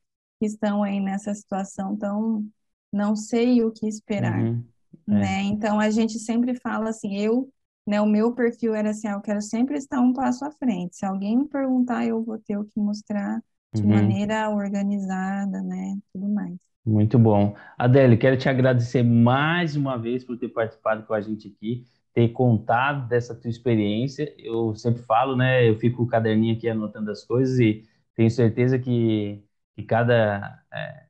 que estão aí nessa situação tão não sei o que esperar, uhum, é. né? Então a gente sempre fala assim, eu, né, o meu perfil era assim, ah, eu quero sempre estar um passo à frente. Se alguém me perguntar, eu vou ter o que mostrar de uhum. maneira organizada, né, tudo mais. Muito bom. Adele, quero te agradecer mais uma vez por ter participado com a gente aqui, ter contado dessa tua experiência. Eu sempre falo, né, eu fico com o caderninho aqui anotando as coisas e tenho certeza que que cada é,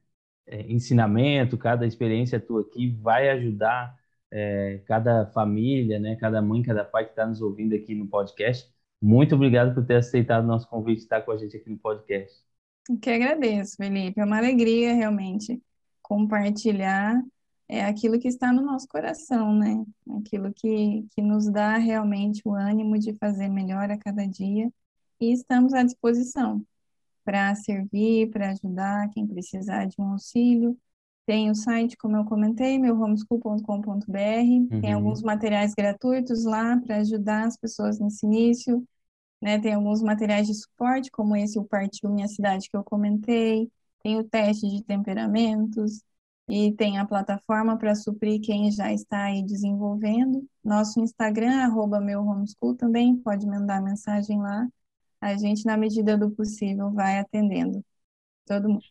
é, ensinamento, cada experiência tua aqui vai ajudar é, cada família, né, cada mãe, cada pai que está nos ouvindo aqui no podcast. Muito obrigado por ter aceitado o nosso convite de estar com a gente aqui no podcast. Eu que agradeço, Felipe. É uma alegria realmente compartilhar é aquilo que está no nosso coração, né? Aquilo que, que nos dá realmente o ânimo de fazer melhor a cada dia. E estamos à disposição para servir, para ajudar quem precisar de um auxílio. Tem o site, como eu comentei, meuhomeschool.com.br, uhum. tem alguns materiais gratuitos lá para ajudar as pessoas nesse início, né? Tem alguns materiais de suporte, como esse o Partiu Minha Cidade que eu comentei, tem o teste de temperamentos e tem a plataforma para suprir quem já está aí desenvolvendo. Nosso Instagram, arroba meu homeschool também, pode mandar mensagem lá a gente, na medida do possível, vai atendendo todo mundo.